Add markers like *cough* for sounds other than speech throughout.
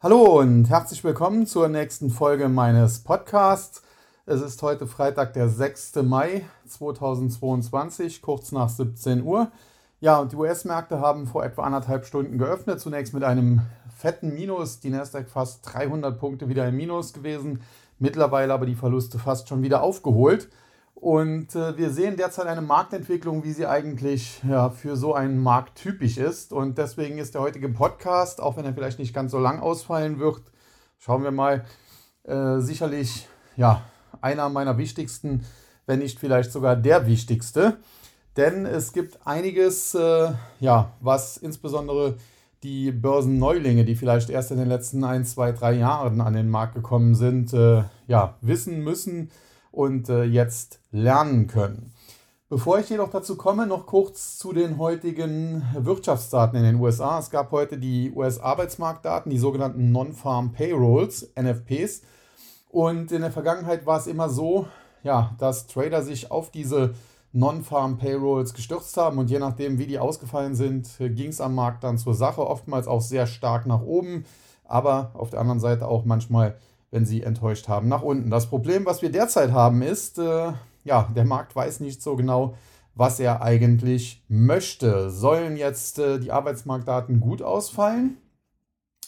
Hallo und herzlich willkommen zur nächsten Folge meines Podcasts. Es ist heute Freitag, der 6. Mai 2022, kurz nach 17 Uhr. Ja, und die US-Märkte haben vor etwa anderthalb Stunden geöffnet. Zunächst mit einem fetten Minus. Die Nasdaq fast 300 Punkte wieder im Minus gewesen. Mittlerweile aber die Verluste fast schon wieder aufgeholt. Und äh, wir sehen derzeit eine Marktentwicklung, wie sie eigentlich ja, für so einen Markt typisch ist. Und deswegen ist der heutige Podcast, auch wenn er vielleicht nicht ganz so lang ausfallen wird, schauen wir mal, äh, sicherlich ja, einer meiner wichtigsten, wenn nicht vielleicht sogar der wichtigste. Denn es gibt einiges, äh, ja, was insbesondere die Börsenneulinge, die vielleicht erst in den letzten ein, zwei, drei Jahren an den Markt gekommen sind, äh, ja, wissen müssen und äh, jetzt lernen können. Bevor ich jedoch dazu komme, noch kurz zu den heutigen Wirtschaftsdaten in den USA. Es gab heute die US-Arbeitsmarktdaten, die sogenannten Non-Farm Payrolls, NFPs. Und in der Vergangenheit war es immer so, ja, dass Trader sich auf diese Non-Farm Payrolls gestürzt haben und je nachdem, wie die ausgefallen sind, ging es am Markt dann zur Sache, oftmals auch sehr stark nach oben, aber auf der anderen Seite auch manchmal, wenn sie enttäuscht haben, nach unten. Das Problem, was wir derzeit haben, ist, äh, ja, der Markt weiß nicht so genau, was er eigentlich möchte. Sollen jetzt äh, die Arbeitsmarktdaten gut ausfallen?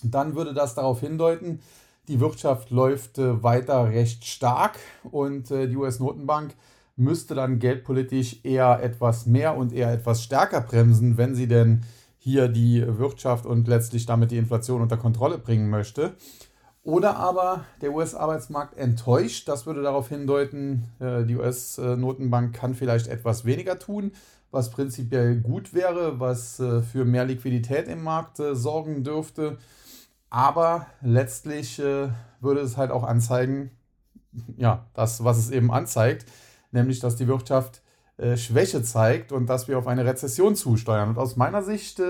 Dann würde das darauf hindeuten, die Wirtschaft läuft äh, weiter recht stark und äh, die US-Notenbank müsste dann geldpolitisch eher etwas mehr und eher etwas stärker bremsen, wenn sie denn hier die Wirtschaft und letztlich damit die Inflation unter Kontrolle bringen möchte. Oder aber der US-Arbeitsmarkt enttäuscht. Das würde darauf hindeuten, äh, die US-Notenbank kann vielleicht etwas weniger tun, was prinzipiell gut wäre, was äh, für mehr Liquidität im Markt äh, sorgen dürfte. Aber letztlich würde es halt auch anzeigen, *laughs* ja, das, was es eben anzeigt, nämlich dass die Wirtschaft Schwäche zeigt und dass wir auf eine Rezession zusteuern. Und aus meiner Sicht,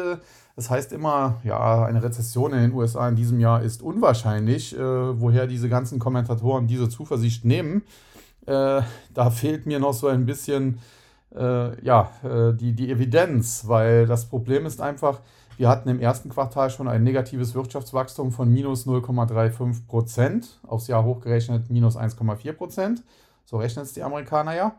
das heißt immer, ja, eine Rezession in den USA in diesem Jahr ist unwahrscheinlich, äh, woher diese ganzen Kommentatoren diese Zuversicht nehmen. Äh, da fehlt mir noch so ein bisschen äh, ja, äh, die, die Evidenz, weil das Problem ist einfach, wir hatten im ersten Quartal schon ein negatives Wirtschaftswachstum von minus 0,35 Prozent, aufs Jahr hochgerechnet minus 1,4 Prozent. So rechnen es die Amerikaner ja.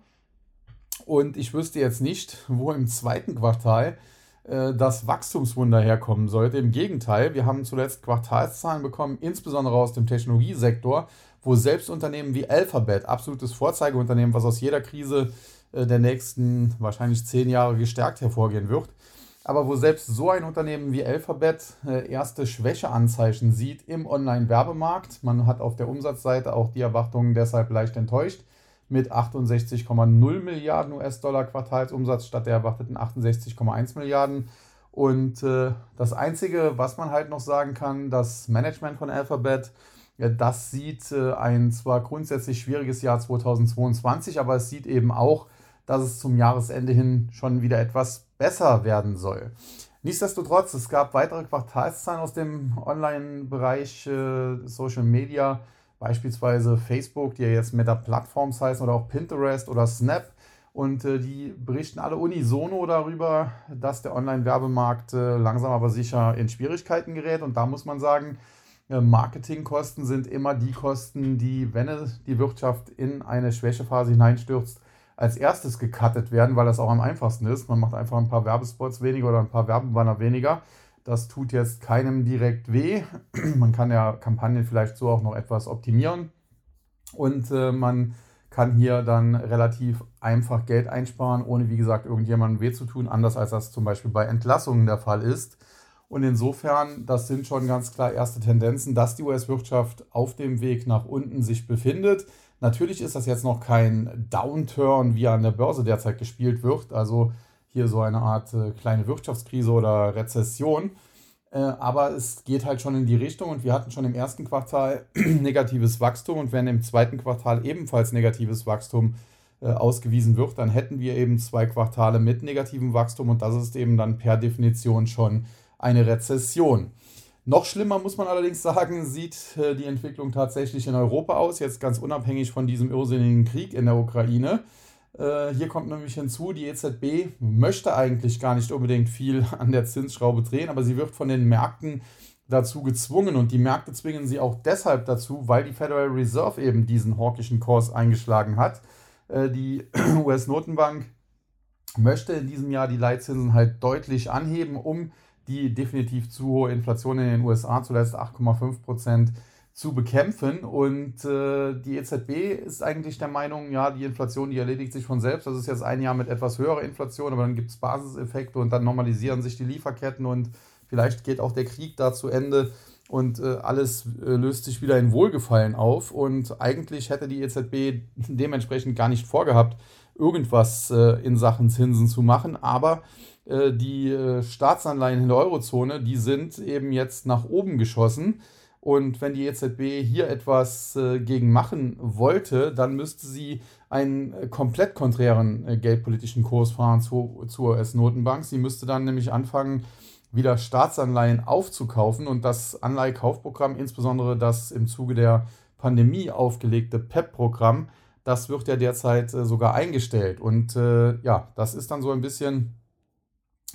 Und ich wüsste jetzt nicht, wo im zweiten Quartal das Wachstumswunder herkommen sollte. Im Gegenteil, wir haben zuletzt Quartalszahlen bekommen, insbesondere aus dem Technologiesektor, wo selbst Unternehmen wie Alphabet, absolutes Vorzeigeunternehmen, was aus jeder Krise äh, der nächsten wahrscheinlich zehn Jahre gestärkt hervorgehen wird, aber wo selbst so ein Unternehmen wie Alphabet äh, erste Schwächeanzeichen sieht im Online-Werbemarkt. Man hat auf der Umsatzseite auch die Erwartungen deshalb leicht enttäuscht mit 68,0 Milliarden US-Dollar Quartalsumsatz statt der erwarteten 68,1 Milliarden. Und äh, das Einzige, was man halt noch sagen kann, das Management von Alphabet, ja, das sieht äh, ein zwar grundsätzlich schwieriges Jahr 2022, aber es sieht eben auch, dass es zum Jahresende hin schon wieder etwas besser werden soll. Nichtsdestotrotz, es gab weitere Quartalszahlen aus dem Online-Bereich äh, Social Media, beispielsweise Facebook, die ja jetzt Meta-Plattforms heißen, oder auch Pinterest oder Snap. Und äh, die berichten alle unisono darüber, dass der Online-Werbemarkt äh, langsam aber sicher in Schwierigkeiten gerät. Und da muss man sagen, äh, Marketingkosten sind immer die Kosten, die, wenn die Wirtschaft in eine Schwächephase hineinstürzt, als erstes gecuttet werden, weil das auch am einfachsten ist. Man macht einfach ein paar Werbespots weniger oder ein paar Werbebanner weniger. Das tut jetzt keinem direkt weh. *clears throat* Man kann ja Kampagnen vielleicht so auch noch etwas optimieren. Und äh, man kann hier dann relativ einfach Geld einsparen, ohne wie gesagt irgendjemandem weh zu tun, anders als das zum Beispiel bei Entlassungen der Fall ist. Und insofern, das sind schon ganz klar erste Tendenzen, dass die US-Wirtschaft auf dem Weg nach unten sich befindet. Natürlich ist das jetzt noch kein Downturn, wie an der Börse derzeit gespielt wird. Also hier so eine Art äh, kleine Wirtschaftskrise oder Rezession. Äh, aber es geht halt schon in die Richtung und wir hatten schon im ersten Quartal *clears throat* negatives Wachstum und wenn im zweiten Quartal ebenfalls negatives Wachstum äh, ausgewiesen wird, dann hätten wir eben zwei Quartale mit negativem Wachstum und das ist eben dann per Definition schon eine Rezession. Noch schlimmer muss man allerdings sagen, sieht äh, die Entwicklung tatsächlich in Europa aus, jetzt ganz unabhängig von diesem irrsinnigen Krieg in der Ukraine. Äh, hier kommt nämlich hinzu, die EZB möchte eigentlich gar nicht unbedingt viel *laughs* an der Zinsschraube drehen, aber sie wird von den Märkten dazu gezwungen und die Märkte zwingen sie auch deshalb dazu, weil die Federal Reserve eben diesen hawkischen Kurs eingeschlagen hat. Äh, die *clears throat* US-Notenbank möchte in diesem Jahr die Leitzinsen halt deutlich anheben, um die definitiv zu hohe Inflation in den USA, zuletzt 8,5 Prozent, zu bekämpfen. Und äh, die EZB ist eigentlich der Meinung, ja, die Inflation, die erledigt sich von selbst. Das ist jetzt ein Jahr mit etwas höherer Inflation, aber dann gibt es Basiseffekte und dann normalisieren sich die Lieferketten und vielleicht geht auch der Krieg da zu Ende und äh, alles äh, löst sich wieder in Wohlgefallen auf. Und eigentlich hätte die EZB dementsprechend gar nicht vorgehabt, irgendwas äh, in Sachen Zinsen zu machen. Aber äh, die äh, Staatsanleihen in der Eurozone, die sind eben jetzt nach oben geschossen. Und wenn die EZB hier etwas äh, gegen machen wollte, dann müsste sie einen äh, komplett konträren äh, geldpolitischen Kurs fahren zu, zur US-Notenbank. Sie müsste dann nämlich anfangen, wieder Staatsanleihen aufzukaufen und das Anleihekaufprogramm, insbesondere das im Zuge der Pandemie aufgelegte PEP-Programm, das wird ja derzeit äh, sogar eingestellt. Und äh, ja, das ist dann so ein bisschen,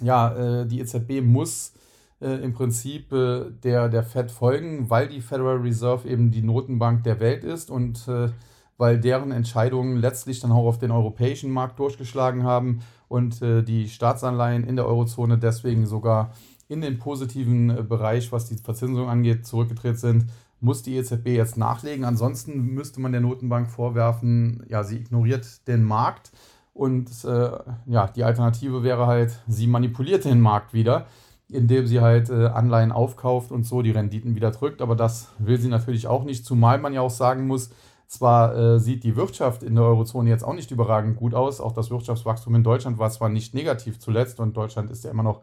ja, äh, die EZB muss äh, im Prinzip äh, der, der Fed folgen, weil die Federal Reserve eben die Notenbank der Welt ist und äh, weil deren Entscheidungen letztlich dann auch auf den europäischen Markt durchgeschlagen haben und die Staatsanleihen in der Eurozone deswegen sogar in den positiven Bereich, was die Verzinsung angeht, zurückgetreten sind, muss die EZB jetzt nachlegen. Ansonsten müsste man der Notenbank vorwerfen, ja, sie ignoriert den Markt. Und äh, ja, die Alternative wäre halt, sie manipuliert den Markt wieder indem sie halt äh, Anleihen aufkauft und so die Renditen wieder drückt. Aber das will sie natürlich auch nicht, zumal man ja auch sagen muss, zwar äh, sieht die Wirtschaft in der Eurozone jetzt auch nicht überragend gut aus, auch das Wirtschaftswachstum in Deutschland war zwar nicht negativ zuletzt und Deutschland ist ja immer noch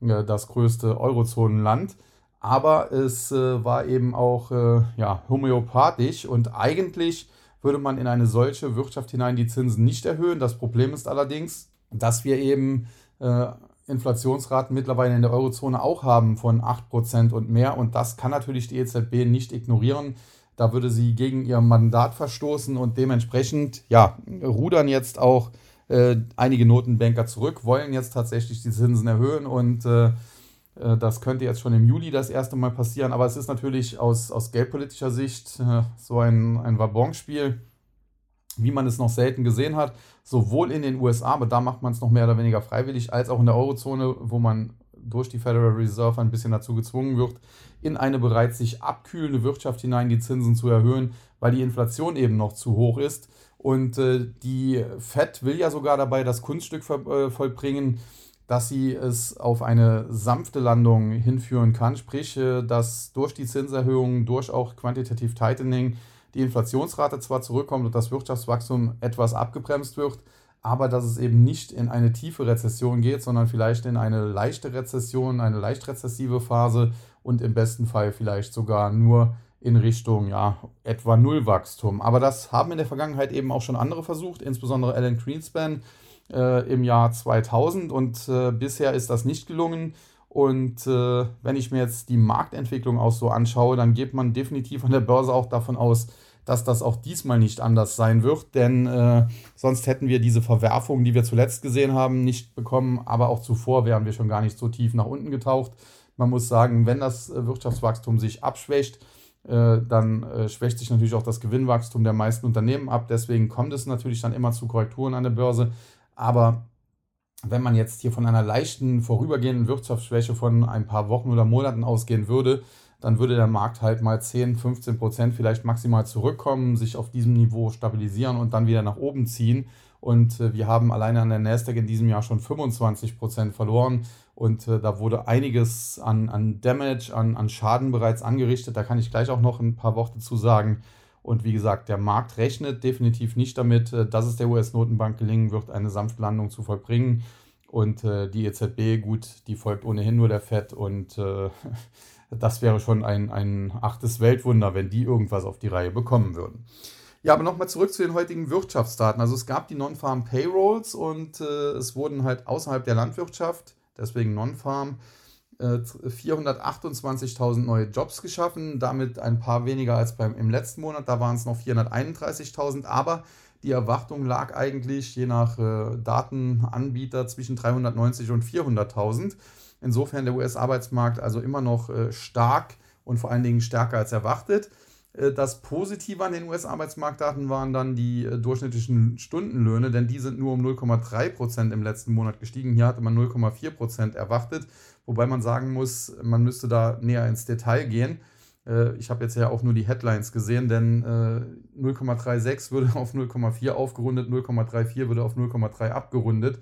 äh, das größte Eurozonenland, aber es war eben auch ja, homöopathisch und eigentlich würde man in eine solche Wirtschaft hinein die Zinsen nicht erhöhen. Das Problem ist allerdings, dass wir eben Inflationsraten mittlerweile in der Eurozone auch haben von 8% und mehr. Und das kann natürlich die EZB nicht ignorieren. Da würde sie gegen ihr Mandat verstoßen und dementsprechend, ja, rudern jetzt auch äh, einige Notenbanker zurück, wollen jetzt tatsächlich die Zinsen erhöhen und äh, äh das könnte jetzt schon im Juli das erste Mal passieren. Aber es ist natürlich aus, aus geldpolitischer Sicht äh, so ein, ein Wabonspiel wie man es noch selten gesehen hat, sowohl in den USA, aber da macht man es noch mehr oder weniger freiwillig, als auch in der Eurozone, wo man durch die Federal Reserve ein bisschen dazu gezwungen wird, in eine bereits sich abkühlende Wirtschaft hinein die Zinsen zu erhöhen, weil die Inflation eben noch zu hoch ist. Und äh, die Fed will ja sogar dabei das Kunststück äh, vollbringen, dass sie es auf eine sanfte Landung hinführen kann, sprich, äh, dass durch die Zinserhöhungen, durch auch Quantitative Tightening, die Inflationsrate zwar zurückkommt und das Wirtschaftswachstum etwas abgebremst wird, aber dass es eben nicht in eine tiefe Rezession geht, sondern vielleicht in eine leichte Rezession, eine leicht rezessive Phase und im besten Fall vielleicht sogar nur in Richtung ja, etwa Nullwachstum. Aber das haben in der Vergangenheit eben auch schon andere versucht, insbesondere Alan Greenspan äh, im Jahr 2000 und äh, bisher ist das nicht gelungen. Und äh, wenn ich mir jetzt die Marktentwicklung auch so anschaue, dann geht man definitiv an der Börse auch davon aus, dass das auch diesmal nicht anders sein wird, denn äh, sonst hätten wir diese Verwerfungen, die wir zuletzt gesehen haben, nicht bekommen, aber auch zuvor wären wir schon gar nicht so tief nach unten getaucht. Man muss sagen, wenn das äh, Wirtschaftswachstum sich abschwächt, äh, dann äh, schwächt sich natürlich auch das Gewinnwachstum der meisten Unternehmen ab. Deswegen kommt es natürlich dann immer zu Korrekturen an der Börse. Aber wenn man jetzt hier von einer leichten vorübergehenden Wirtschaftsschwäche von ein paar Wochen oder Monaten ausgehen würde, dann würde der Markt halt mal 10, 15 Prozent vielleicht maximal zurückkommen, sich auf diesem Niveau stabilisieren und dann wieder nach oben ziehen. Und äh, wir haben alleine an der Nasdaq in diesem Jahr schon 25 Prozent verloren. Und äh, da wurde einiges an, an Damage, an, an Schaden bereits angerichtet. Da kann ich gleich auch noch ein paar Worte zu sagen. Und wie gesagt, der Markt rechnet definitiv nicht damit, äh, dass es der US-Notenbank gelingen wird, eine sanfte Landung zu vollbringen. Und die EZB, gut, die folgt ohnehin nur der FED und äh, *laughs* das wäre schon ein, ein achtes Weltwunder, wenn die irgendwas auf die Reihe bekommen würden. Ja, aber nochmal zurück zu den heutigen Wirtschaftsdaten. Also es gab die Non-Farm Payrolls und äh, es wurden halt außerhalb der Landwirtschaft, deswegen Non-Farm, äh, 428.000 neue Jobs geschaffen, damit ein paar weniger als beim, im letzten Monat, da waren es noch 431.000, aber die Erwartung lag eigentlich je nach äh, Datenanbieter zwischen 390 und 400.000. Insofern der US-Arbeitsmarkt also immer noch äh, stark und vor allen Dingen stärker als erwartet. Äh, das Positive an den US-Arbeitsmarktdaten waren dann die äh, durchschnittlichen Stundenlöhne, denn die sind nur um 0,3 Prozent im letzten Monat gestiegen. Hier hatte man 0,4 Prozent erwartet, wobei man sagen muss, man müsste da näher ins Detail gehen. Ich habe jetzt ja auch nur die Headlines gesehen, denn 0,36 würde auf 0,4 aufgerundet, 0,34 würde auf 0,3 abgerundet.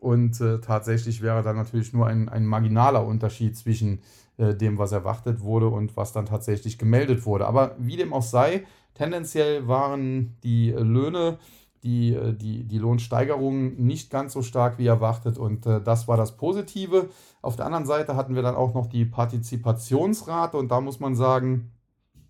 Und äh, tatsächlich wäre dann natürlich nur ein, ein marginaler Unterschied zwischen äh, dem, was erwartet wurde und was dann tatsächlich gemeldet wurde. Aber wie dem auch sei, tendenziell waren die Löhne, die, äh, die, die Lohnsteigerungen nicht ganz so stark wie erwartet und äh, das war das Positive. Auf der anderen Seite hatten wir dann auch noch die Partizipationsrate und da muss man sagen,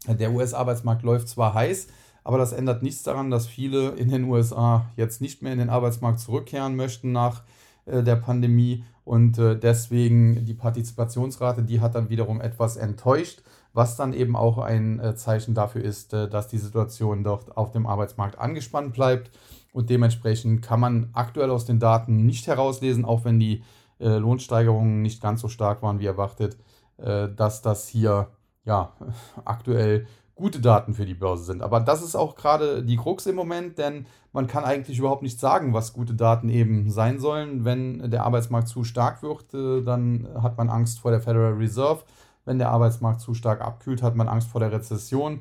der US-Arbeitsmarkt läuft zwar heiß, aber das ändert nichts daran, dass viele in den USA jetzt nicht mehr in den Arbeitsmarkt zurückkehren möchten nach äh, der Pandemie. Und äh, deswegen die Partizipationsrate, die hat dann wiederum etwas enttäuscht, was dann eben auch ein äh, Zeichen dafür ist, dass die Situation dort auf dem Arbeitsmarkt angespannt bleibt. Und dementsprechend kann man aktuell aus den Daten nicht herauslesen, auch wenn die Lohnsteigerungen nicht ganz so stark waren wie erwartet, dass das hier ja *laughs* aktuell gute Daten für die Börse sind. Aber das ist auch gerade die Krux im Moment, denn man kann eigentlich überhaupt nicht sagen, was gute Daten eben sein sollen. Wenn der Arbeitsmarkt zu stark wird, äh, dann hat man Angst vor der Federal Reserve. Wenn der Arbeitsmarkt zu stark abkühlt, hat man Angst vor der Rezession.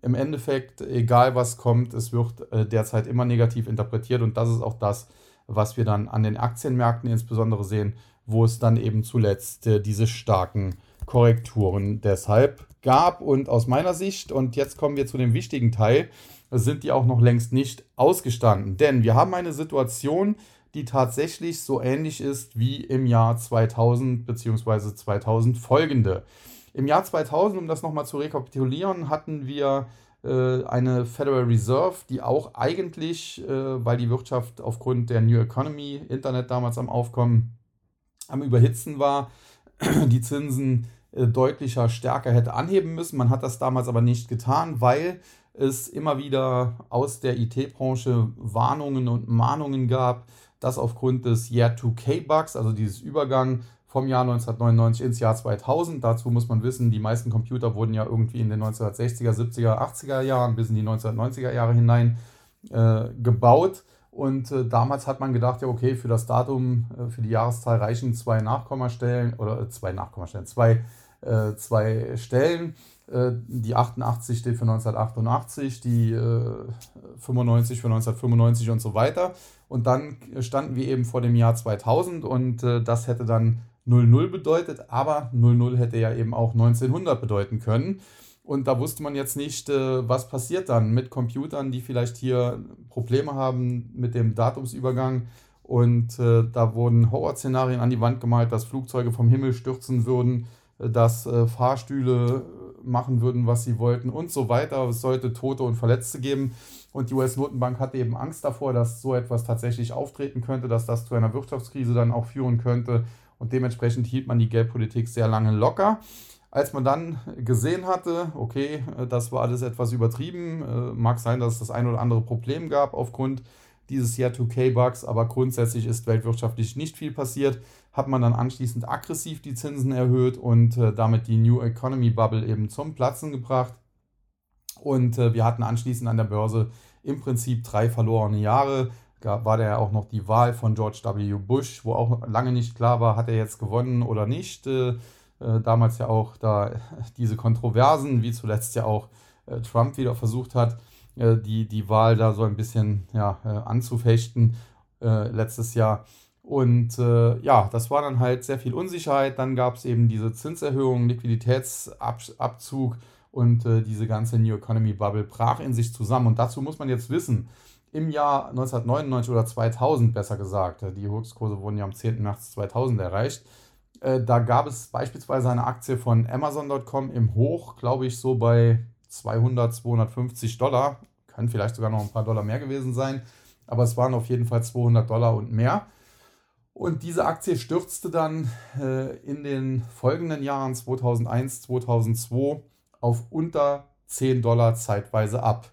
Im Endeffekt, egal was kommt, es wird äh, derzeit immer negativ interpretiert und das ist auch das, was wir dann an den Aktienmärkten insbesondere sehen, wo es dann eben zuletzt äh, diese starken Korrekturen deshalb gab. Und aus meiner Sicht, und jetzt kommen wir zu dem wichtigen Teil, sind die auch noch längst nicht ausgestanden. Denn wir haben eine Situation, die tatsächlich so ähnlich ist wie im Jahr 2000 bzw. 2000 folgende. Im Jahr 2000, um das nochmal zu rekapitulieren, hatten wir äh, eine Federal Reserve, die auch eigentlich, äh, weil die Wirtschaft aufgrund der New Economy, Internet damals am Aufkommen, am Überhitzen war, *clears throat* die Zinsen deutlicher, stärker hätte anheben müssen. Man hat das damals aber nicht getan, weil es immer wieder aus der IT-Branche Warnungen und Mahnungen gab, dass aufgrund des Year 2K-Bugs, also dieses Übergang vom Jahr 1999 ins Jahr 2000, dazu muss man wissen, die meisten Computer wurden ja irgendwie in den 1960er, 70er, 80er Jahren bis in die 1990er Jahre hinein äh, gebaut. Und äh, damals hat man gedacht, ja, okay, für das Datum, äh, für die Jahreszahl reichen zwei Nachkommastellen oder äh, zwei Nachkommastellen, zwei äh, zwei Stellen. Äh, die 88 steht für 1988, die äh, 95 für 1995 und so weiter. Und dann standen wir eben vor dem Jahr 2000 und äh, das hätte dann 00 bedeutet, aber 00 hätte ja eben auch 1900 bedeuten können. Und da wusste man jetzt nicht, äh, was passiert dann mit Computern, die vielleicht hier Probleme haben mit dem Datumsübergang. Und äh, da wurden Horrorszenarien an die Wand gemalt, dass Flugzeuge vom Himmel stürzen würden, dass äh, Fahrstühle machen würden, was sie wollten und so weiter. Es sollte Tote und Verletzte geben. Und die US-Notenbank hatte eben Angst davor, dass so etwas tatsächlich auftreten könnte, dass das zu einer Wirtschaftskrise dann auch führen könnte. Und dementsprechend hielt man die Geldpolitik sehr lange locker. Als man dann gesehen hatte, okay, das war alles etwas übertrieben, äh, mag sein, dass es das ein oder andere Problem gab aufgrund dieses Jahr 2K-Bugs, aber grundsätzlich ist weltwirtschaftlich nicht viel passiert, hat man dann anschließend aggressiv die Zinsen erhöht und äh, damit die New Economy Bubble eben zum Platzen gebracht. Und äh, wir hatten anschließend an der Börse im Prinzip drei verlorene Jahre. Da war ja auch noch die Wahl von George W. Bush, wo auch lange nicht klar war, hat er jetzt gewonnen oder nicht. Äh, damals ja auch da *laughs* diese Kontroversen, wie zuletzt ja auch äh, Trump wieder versucht hat, äh, die, die Wahl da so ein bisschen ja, äh, anzufechten äh, letztes Jahr. Und ja, das war dann halt sehr viel Unsicherheit. Dann gab es eben diese Zinserhöhung, Liquiditätsabzug und diese ganze New Economy Bubble brach in sich zusammen. Und dazu muss man jetzt wissen, im Jahr 1999 oder 2000 besser gesagt, die Höchstkurse wurden ja am 10. März 2000 erreicht, da gab es beispielsweise eine Aktie von Amazon.com im Hoch, glaube ich, so bei 200, 250 Dollar. Können vielleicht sogar noch ein paar Dollar mehr gewesen sein. Aber es waren auf jeden Fall 200 Dollar und mehr. Und diese Aktie stürzte dann äh, in den folgenden Jahren 2001, 2002 auf unter 10 Dollar zeitweise ab.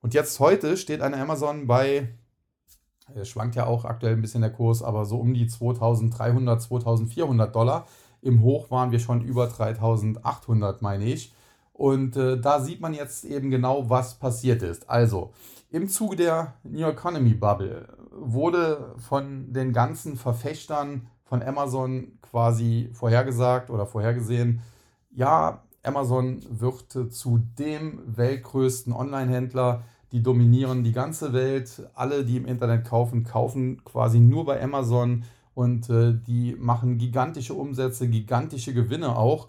Und jetzt heute steht eine Amazon bei schwankt ja auch aktuell ein bisschen der Kurs, aber so um die 2300, 2400 Dollar. Im Hoch waren wir schon über 3800, meine ich. Und äh, da sieht man jetzt eben genau, was passiert ist. Also, im Zuge der New Economy Bubble wurde von den ganzen Verfechtern von Amazon quasi vorhergesagt oder vorhergesehen, ja, Amazon wird zu dem weltgrößten Online-Händler, die dominieren die ganze Welt. Alle, die im Internet kaufen, kaufen quasi nur bei Amazon und äh, die machen gigantische Umsätze, gigantische Gewinne auch.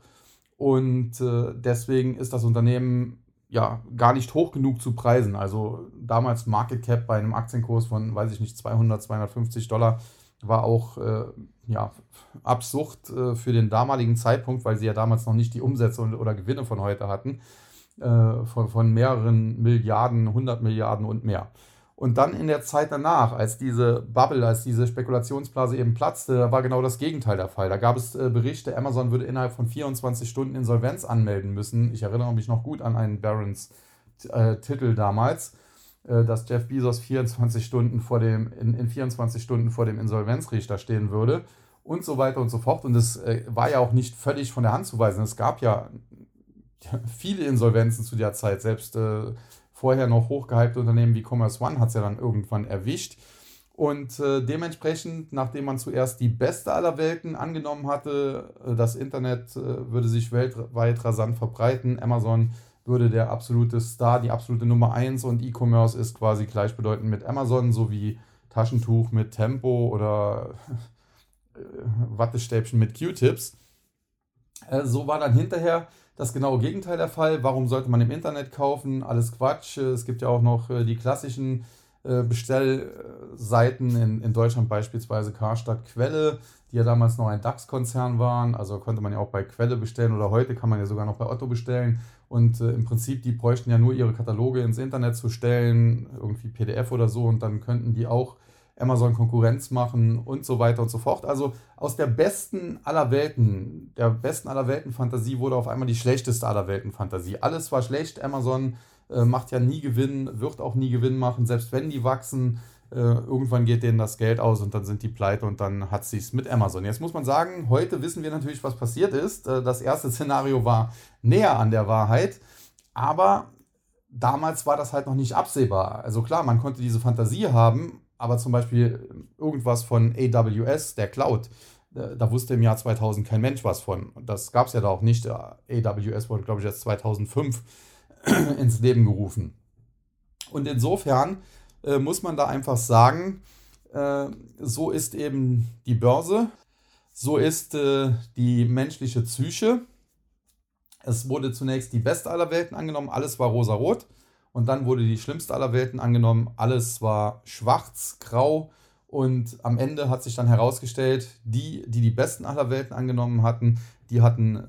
Und äh, deswegen ist das Unternehmen ja gar nicht hoch genug zu preisen. Also damals Market Cap bei einem Aktienkurs von, weiß ich nicht, 200, 250 Dollar war auch äh, ja, absurd äh, für den damaligen Zeitpunkt, weil sie ja damals noch nicht die Umsätze oder Gewinne von heute hatten, äh, von, von mehreren Milliarden, 100 Milliarden und mehr. Und dann in der Zeit danach, als diese Bubble, als diese Spekulationsblase eben platzte, war genau das Gegenteil der Fall. Da gab es äh, Berichte, Amazon würde innerhalb von 24 Stunden Insolvenz anmelden müssen. Ich erinnere mich noch gut an einen Barons-Titel äh, damals, äh, dass Jeff Bezos 24 Stunden vor dem, in, in 24 Stunden vor dem Insolvenzrichter stehen würde und so weiter und so fort. Und es war ja auch nicht völlig von der Hand zu weisen. Es gab ja *laughs* viele Insolvenzen zu der Zeit, selbst äh, vorher noch hochgehypte Unternehmen wie Commerce One hat es ja dann irgendwann erwischt. Und äh, dementsprechend, nachdem man zuerst die beste aller Welten angenommen hatte, äh, das Internet äh, würde sich weltweit rasant verbreiten, Amazon würde der absolute Star, die absolute Nummer 1 und E-Commerce ist quasi gleichbedeutend mit Amazon, sowie Taschentuch mit Tempo oder *laughs* äh, Wattestäbchen mit Q-Tips. Äh, so war dann hinterher das genaue Gegenteil der Fall. Warum sollte man im Internet kaufen? Alles Quatsch. Es gibt ja auch noch äh, die klassischen äh, Bestellseiten in, in Deutschland, beispielsweise Karstadt Quelle, die ja damals noch ein DAX-Konzern waren. Also konnte man ja auch bei Quelle bestellen oder heute kann man ja sogar noch bei Otto bestellen. Und äh, im Prinzip, die bräuchten ja nur ihre Kataloge ins Internet zu stellen, irgendwie PDF oder so, und dann könnten die auch Amazon Konkurrenz machen und so weiter und so fort. Also aus der besten aller Welten, der besten aller Welten Fantasie wurde auf einmal die schlechteste aller Welten Fantasie. Alles war schlecht. Amazon äh, macht ja nie Gewinn, wird auch nie Gewinn machen, selbst wenn die wachsen. Äh, irgendwann geht denen das Geld aus und dann sind die pleite und dann hat sich's mit Amazon. Jetzt muss man sagen, heute wissen wir natürlich, was passiert ist. Äh, das erste *laughs* Szenario war näher an der Wahrheit, aber damals war das halt noch nicht absehbar. Also klar, man konnte diese Fantasie haben, aber zum Beispiel irgendwas von AWS, der Cloud, äh, da wusste im Jahr 2000 kein Mensch was von. Das gab es ja da auch nicht. AWS wurde, glaube ich, erst 2005 *clears throat* ins Leben gerufen. Und insofern äh, muss man da einfach sagen, äh, so ist eben die Börse, so ist äh, die menschliche Psyche. Es wurde zunächst die beste aller Welten angenommen, alles war rosarot. Und dann wurde die schlimmste aller Welten angenommen. Alles war schwarz, grau. Und am Ende hat sich dann herausgestellt, die, die die besten aller Welten angenommen hatten, die hatten äh,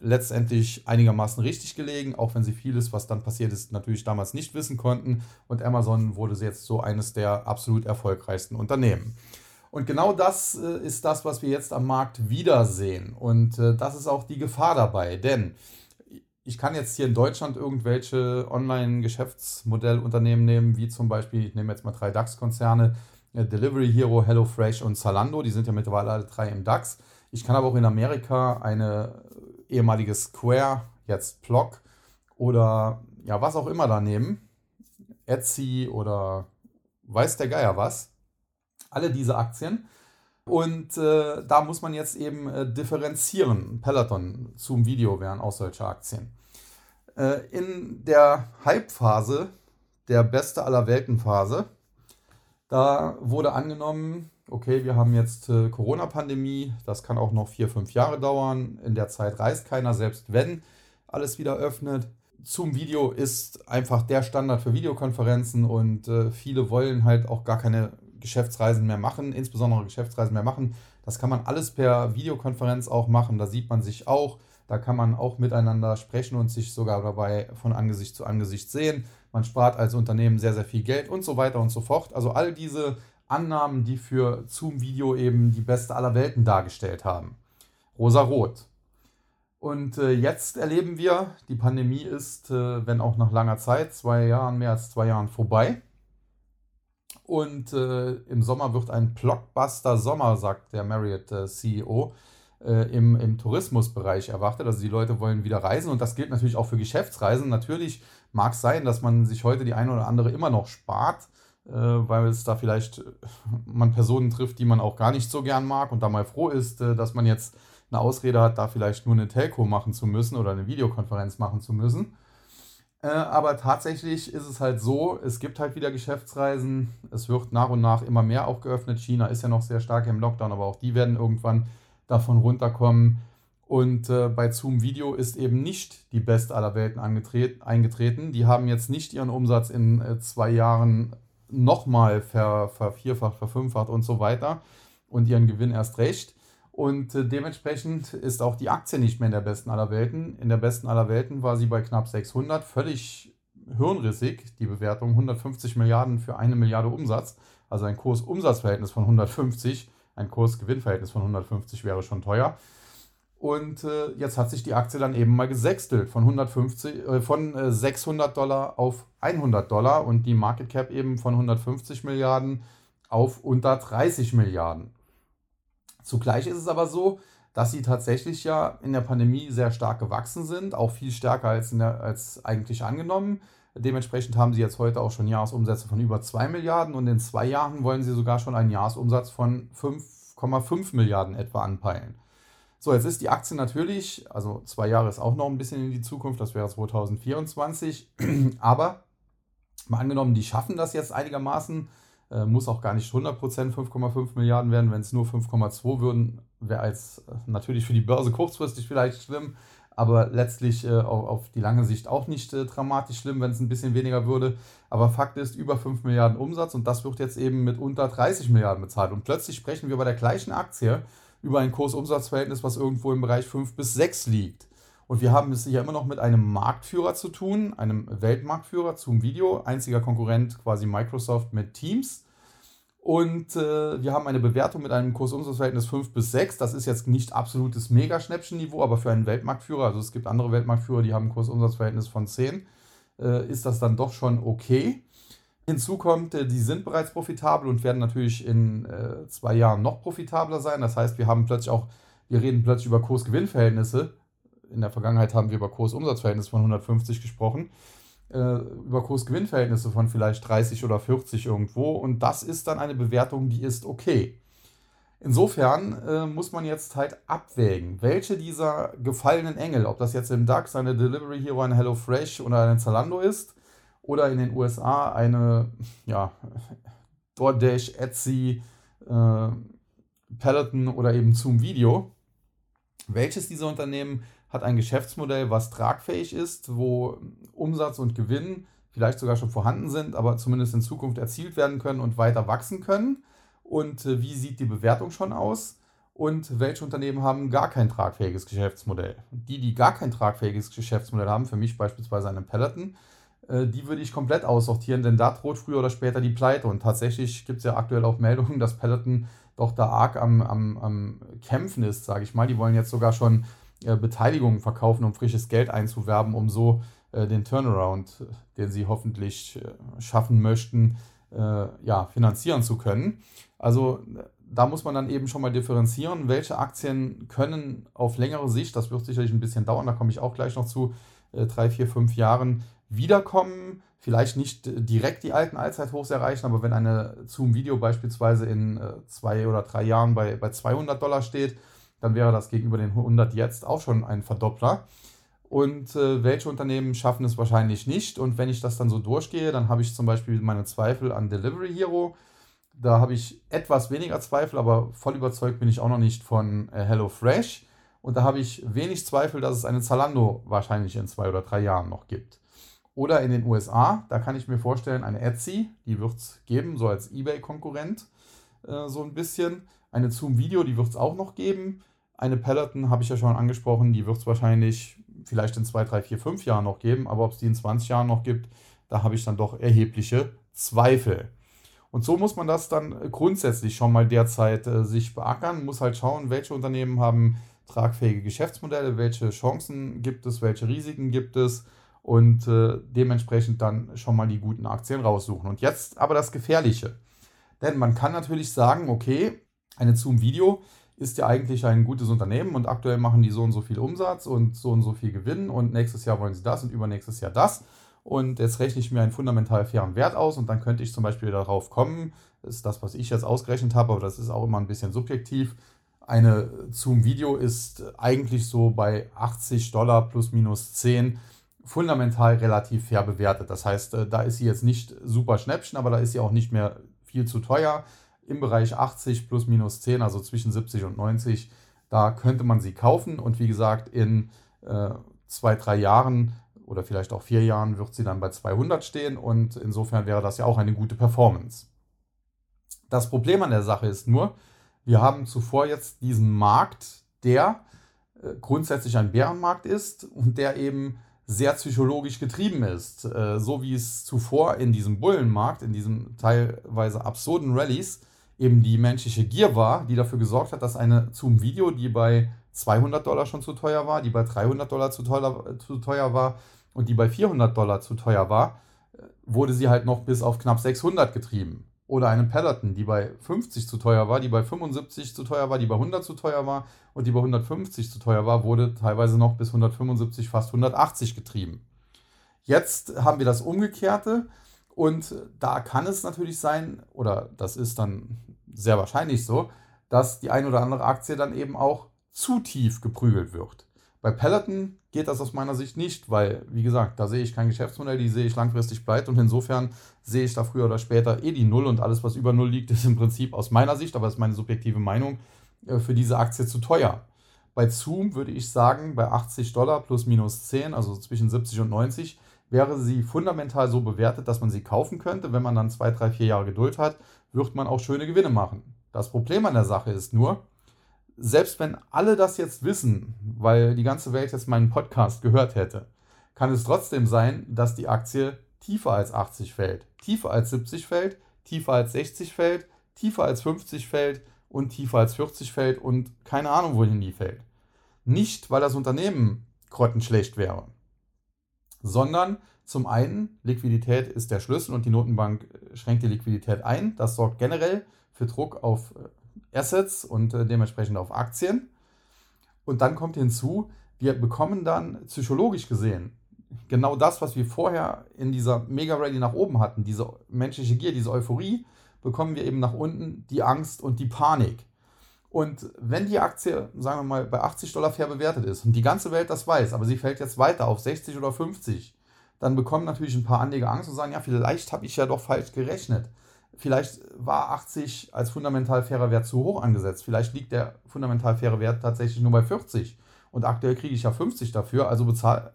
letztendlich einigermaßen richtig gelegen, auch wenn sie vieles, was dann passiert ist, natürlich damals nicht wissen konnten. Und Amazon wurde jetzt so eines der absolut erfolgreichsten Unternehmen. Und genau das äh, ist das, was wir jetzt am Markt wiedersehen. Und äh, das ist auch die Gefahr dabei, denn ich kann jetzt hier in Deutschland irgendwelche Online-Geschäftsmodellunternehmen nehmen, wie zum Beispiel, ich nehme jetzt mal drei DAX-Konzerne, äh, Delivery Hero, HelloFresh und Zalando, die sind ja mittlerweile alle drei im DAX. Ich kann aber auch in Amerika eine ehemalige Square, jetzt Block oder ja, was auch immer da nehmen, Etsy oder weiß der Geier was, alle diese Aktien und äh, da muss man jetzt eben äh, differenzieren. Peloton zum Video wären auch solche Aktien. Äh, in der Hype-Phase, der beste aller Welten-Phase, da wurde angenommen, okay, wir haben jetzt äh, Corona-Pandemie, das kann auch noch vier, fünf Jahre dauern. In der Zeit reist keiner, selbst wenn alles wieder öffnet. Zum Video ist einfach der Standard für Videokonferenzen und äh, viele wollen halt auch gar keine Geschäftsreisen mehr machen, insbesondere Geschäftsreisen mehr machen. Das kann man alles per Videokonferenz auch machen. Da sieht man sich auch. Da kann man auch miteinander sprechen und sich sogar dabei von Angesicht zu Angesicht sehen. Man spart als Unternehmen sehr, sehr viel Geld und so weiter und so fort. Also all diese Annahmen, die für Zoom Video eben die beste aller Welten dargestellt haben. Rosa-Rot. Und äh, jetzt erleben wir, die Pandemie ist, äh, wenn auch nach langer Zeit, zwei Jahren, mehr als zwei Jahren vorbei. Und äh, im Sommer wird ein Blockbuster-Sommer, sagt der Marriott-CEO, äh, im, im Tourismusbereich erwartet. Also die Leute wollen wieder reisen und das gilt natürlich auch für Geschäftsreisen. Natürlich mag es sein, dass man sich heute die eine oder andere immer noch spart, äh, weil es da vielleicht äh, man Personen trifft, die man auch gar nicht so gern mag und da mal froh ist, äh, dass man jetzt eine Ausrede hat, da vielleicht nur eine Telco machen zu müssen oder eine Videokonferenz machen zu müssen. Äh, aber tatsächlich ist es halt so, es gibt halt wieder Geschäftsreisen, es wird nach und nach immer mehr auch geöffnet. China ist ja noch sehr stark im Lockdown, aber auch die werden irgendwann davon runterkommen. Und äh, bei Zoom Video ist eben nicht die Best aller Welten eingetreten. Die haben jetzt nicht ihren Umsatz in äh, zwei Jahren nochmal ver, vervierfacht, verfünffacht und so weiter und ihren Gewinn erst recht. Und äh, dementsprechend ist auch die Aktie nicht mehr in der besten aller Welten. In der besten aller Welten war sie bei knapp 600, völlig hirnrissig, die Bewertung 150 Milliarden für eine Milliarde Umsatz, also ein Kurs-Umsatz-Verhältnis von 150, ein Kurs-Gewinn-Verhältnis von 150 wäre schon teuer. Und äh, jetzt hat sich die Aktie dann eben mal gesextelt von, 150, äh, von äh, 600 Dollar auf 100 Dollar und die Market Cap eben von 150 Milliarden auf unter 30 Milliarden. Zugleich ist es aber so, dass sie tatsächlich ja in der Pandemie sehr stark gewachsen sind, auch viel stärker als, der, als eigentlich angenommen. Dementsprechend haben sie jetzt heute auch schon Jahresumsätze von über 2 Milliarden und in zwei Jahren wollen sie sogar schon einen Jahresumsatz von 5,5 Milliarden etwa anpeilen. So, jetzt ist die Aktie natürlich, also zwei Jahre ist auch noch ein bisschen in die Zukunft, das wäre 2024, *clears throat* aber mal angenommen, die schaffen das jetzt einigermaßen, äh, muss auch gar nicht 100% 5,5 Milliarden werden, wenn es nur 5,2 würden, wäre als äh, natürlich für die Börse kurzfristig vielleicht schlimm, aber letztlich äh, auf, auf, die lange Sicht auch nicht äh, dramatisch schlimm, wenn es ein bisschen weniger würde. Aber Fakt ist, über 5 Milliarden Umsatz und das wird jetzt eben mit unter 30 Milliarden bezahlt. Und plötzlich sprechen wir bei der gleichen Aktie über ein Kurs-Umsatz-Verhältnis, was irgendwo im Bereich 5 bis 6 liegt. Und wir haben es hier immer noch mit einem Marktführer zu tun, einem Weltmarktführer zum Video, einziger Konkurrent quasi Microsoft mit Teams. Und äh, wir haben eine Bewertung mit einem Kursumsatzverhältnis 5 bis 6. Das ist jetzt nicht absolutes Mega-Schnäppchen-Niveau, aber für einen Weltmarktführer, also es gibt andere Weltmarktführer, die haben ein Kursumsatzverhältnis von 10, äh, ist das dann doch schon okay. Hinzu kommt, äh, die sind bereits profitabel und werden natürlich in äh, zwei Jahren noch profitabler sein. Das heißt, wir haben plötzlich auch, wir reden plötzlich über Kursgewinnverhältnisse. In der Vergangenheit haben wir über Kursumsatzverhältnisse von 150 gesprochen, äh, über Kursgewinnverhältnisse von vielleicht 30 oder 40 irgendwo. Und das ist dann eine Bewertung, die ist okay. Insofern äh, muss man jetzt halt abwägen, welche dieser gefallenen Engel, ob das jetzt im DAX eine Delivery Hero, eine HelloFresh oder eine Zalando ist, oder in den USA eine ja, *laughs* DoorDash, Etsy, äh, Peloton oder eben Zoom Video. Welches dieser Unternehmen hat ein Geschäftsmodell, was tragfähig ist, wo Umsatz und Gewinn vielleicht sogar schon vorhanden sind, aber zumindest in Zukunft erzielt werden können und weiter wachsen können? Und äh, wie sieht die Bewertung schon aus? Und welche Unternehmen haben gar kein tragfähiges Geschäftsmodell? Die, die gar kein tragfähiges Geschäftsmodell haben, für mich beispielsweise eine Peloton, äh, die würde ich komplett aussortieren, denn da droht früher oder später die Pleite. Und tatsächlich gibt es ja aktuell auch Meldungen, dass Peloton doch da arg am, am, am Kämpfen ist, sage ich mal. Die wollen jetzt sogar schon äh, Beteiligungen verkaufen, um frisches Geld einzuwerben, um so äh, den Turnaround, den sie hoffentlich äh, schaffen möchten, äh, ja, finanzieren zu können. Also da muss man dann eben schon mal differenzieren, welche Aktien können auf längere Sicht, das wird sicherlich ein bisschen dauern, da komme ich auch gleich noch zu, äh, drei, vier, fünf Jahren, wiederkommen, vielleicht nicht direkt die alten Allzeithochs erreichen, aber wenn eine Zoom-Video beispielsweise in äh, zwei oder drei Jahren bei, bei 200 Dollar steht, dann wäre das gegenüber den 100 jetzt auch schon ein Verdoppler. Und äh, welche Unternehmen schaffen es wahrscheinlich nicht? Und wenn ich das dann so durchgehe, dann habe ich zum Beispiel meine Zweifel an Delivery Hero. Da habe ich etwas weniger Zweifel, aber voll überzeugt bin ich auch noch nicht von äh, HelloFresh. Und da habe ich wenig Zweifel, dass es eine Zalando wahrscheinlich in zwei oder drei Jahren noch gibt. Oder in den USA, da kann ich mir vorstellen, eine Etsy, die wird es geben, so als eBay-Konkurrent, äh, so ein bisschen. Eine Zoom Video, die wird es auch noch geben. Eine Peloton habe ich ja schon angesprochen, die wird es wahrscheinlich vielleicht in zwei, drei, vier, fünf Jahren noch geben, aber ob es die in 20 Jahren noch gibt, da habe ich dann doch erhebliche Zweifel. Und so muss man das dann grundsätzlich schon mal derzeit äh, sich beackern, muss halt schauen, welche Unternehmen haben tragfähige Geschäftsmodelle, welche Chancen gibt es, welche Risiken gibt es und äh, dementsprechend dann schon mal die guten Aktien raussuchen. Und jetzt aber das Gefährliche. Denn man kann natürlich sagen, okay, eine Zoom-Video ist ja eigentlich ein gutes Unternehmen und aktuell machen die so und so viel Umsatz und so und so viel Gewinn und nächstes Jahr wollen sie das und übernächstes Jahr das. Und jetzt rechne ich mir einen fundamental fairen Wert aus und dann könnte ich zum Beispiel darauf kommen, das ist das, was ich jetzt ausgerechnet habe, aber das ist auch immer ein bisschen subjektiv. Eine Zoom-Video ist eigentlich so bei 80 Dollar plus minus 10 fundamental relativ fair bewertet. Das heißt, äh, da ist sie jetzt nicht super Schnäppchen, aber da ist sie auch nicht mehr viel zu teuer im Bereich 80 plus minus 10, also zwischen 70 und 90, da könnte man sie kaufen. Und wie gesagt, in äh, zwei, drei Jahren oder vielleicht auch vier Jahren wird sie dann bei 200 stehen und insofern wäre das ja auch eine gute Performance. Das Problem an der Sache ist nur, wir haben zuvor jetzt diesen Markt, der äh, grundsätzlich ein Bärenmarkt ist und der eben sehr psychologisch getrieben ist. Äh, so wie es zuvor in diesem Bullenmarkt, in diesen teilweise absurden Rallyes, eben die menschliche Gier war, die dafür gesorgt hat, dass eine Zoom-Video, die bei 200 Dollar schon zu teuer war, die bei 300 Dollar zu teuer, zu teuer war und die bei 400 Dollar zu teuer war, wurde sie halt noch bis auf knapp 600 getrieben. Oder eine Peloton, die bei 50 zu teuer war, die bei 75 zu teuer war, die bei 100 zu teuer war und die bei 150 zu teuer war, wurde teilweise noch bis 175, fast 180 getrieben. Jetzt haben wir das Umgekehrte und da kann es natürlich sein, oder das ist dann sehr wahrscheinlich so, dass die ein oder andere Aktie dann eben auch zu tief geprügelt wird. Bei Peloton geht das aus meiner Sicht nicht, weil, wie gesagt, da sehe ich kein Geschäftsmodell, die sehe ich langfristig pleite und insofern sehe ich da früher oder später eh die Null und alles, was über Null liegt, ist im Prinzip aus meiner Sicht, aber das ist meine subjektive Meinung, äh, für diese Aktie zu teuer. Bei Zoom würde ich sagen, bei 80 Dollar plus minus 10, also zwischen 70 und 90, wäre sie fundamental so bewertet, dass man sie kaufen könnte. Wenn man dann zwei, drei, vier Jahre Geduld hat, wird man auch schöne Gewinne machen. Das Problem an der Sache ist nur, selbst wenn alle das jetzt wissen, weil die ganze Welt jetzt meinen Podcast gehört hätte, kann es trotzdem sein, dass die Aktie tiefer als 80 fällt, tiefer als 70 fällt, tiefer als 60 fällt, tiefer als 50 fällt und tiefer als 40 fällt und keine Ahnung, wohin die fällt. Nicht, weil das Unternehmen grottenschlecht wäre, sondern zum einen, Liquidität ist der Schlüssel und die Notenbank schränkt die Liquidität ein. Das sorgt generell für Druck auf äh, Assets und äh, dementsprechend auf Aktien. Und dann kommt hinzu, wir bekommen dann psychologisch gesehen genau das, was wir vorher in dieser Mega-Rally nach oben hatten, diese menschliche Gier, diese Euphorie, bekommen wir eben nach unten die Angst und die Panik. Und wenn die Aktie, sagen wir mal, bei 80 Dollar fair bewertet ist und die ganze Welt das weiß, aber sie fällt jetzt weiter auf 60 oder 50, dann bekommen natürlich ein paar Anleger Angst und sagen, ja, vielleicht habe ich ja doch falsch gerechnet. Vielleicht war 80 als fundamental fairer Wert zu hoch angesetzt. Vielleicht liegt der fundamental faire Wert tatsächlich nur bei 40. Und aktuell kriege ich ja 50 dafür, also bezahl,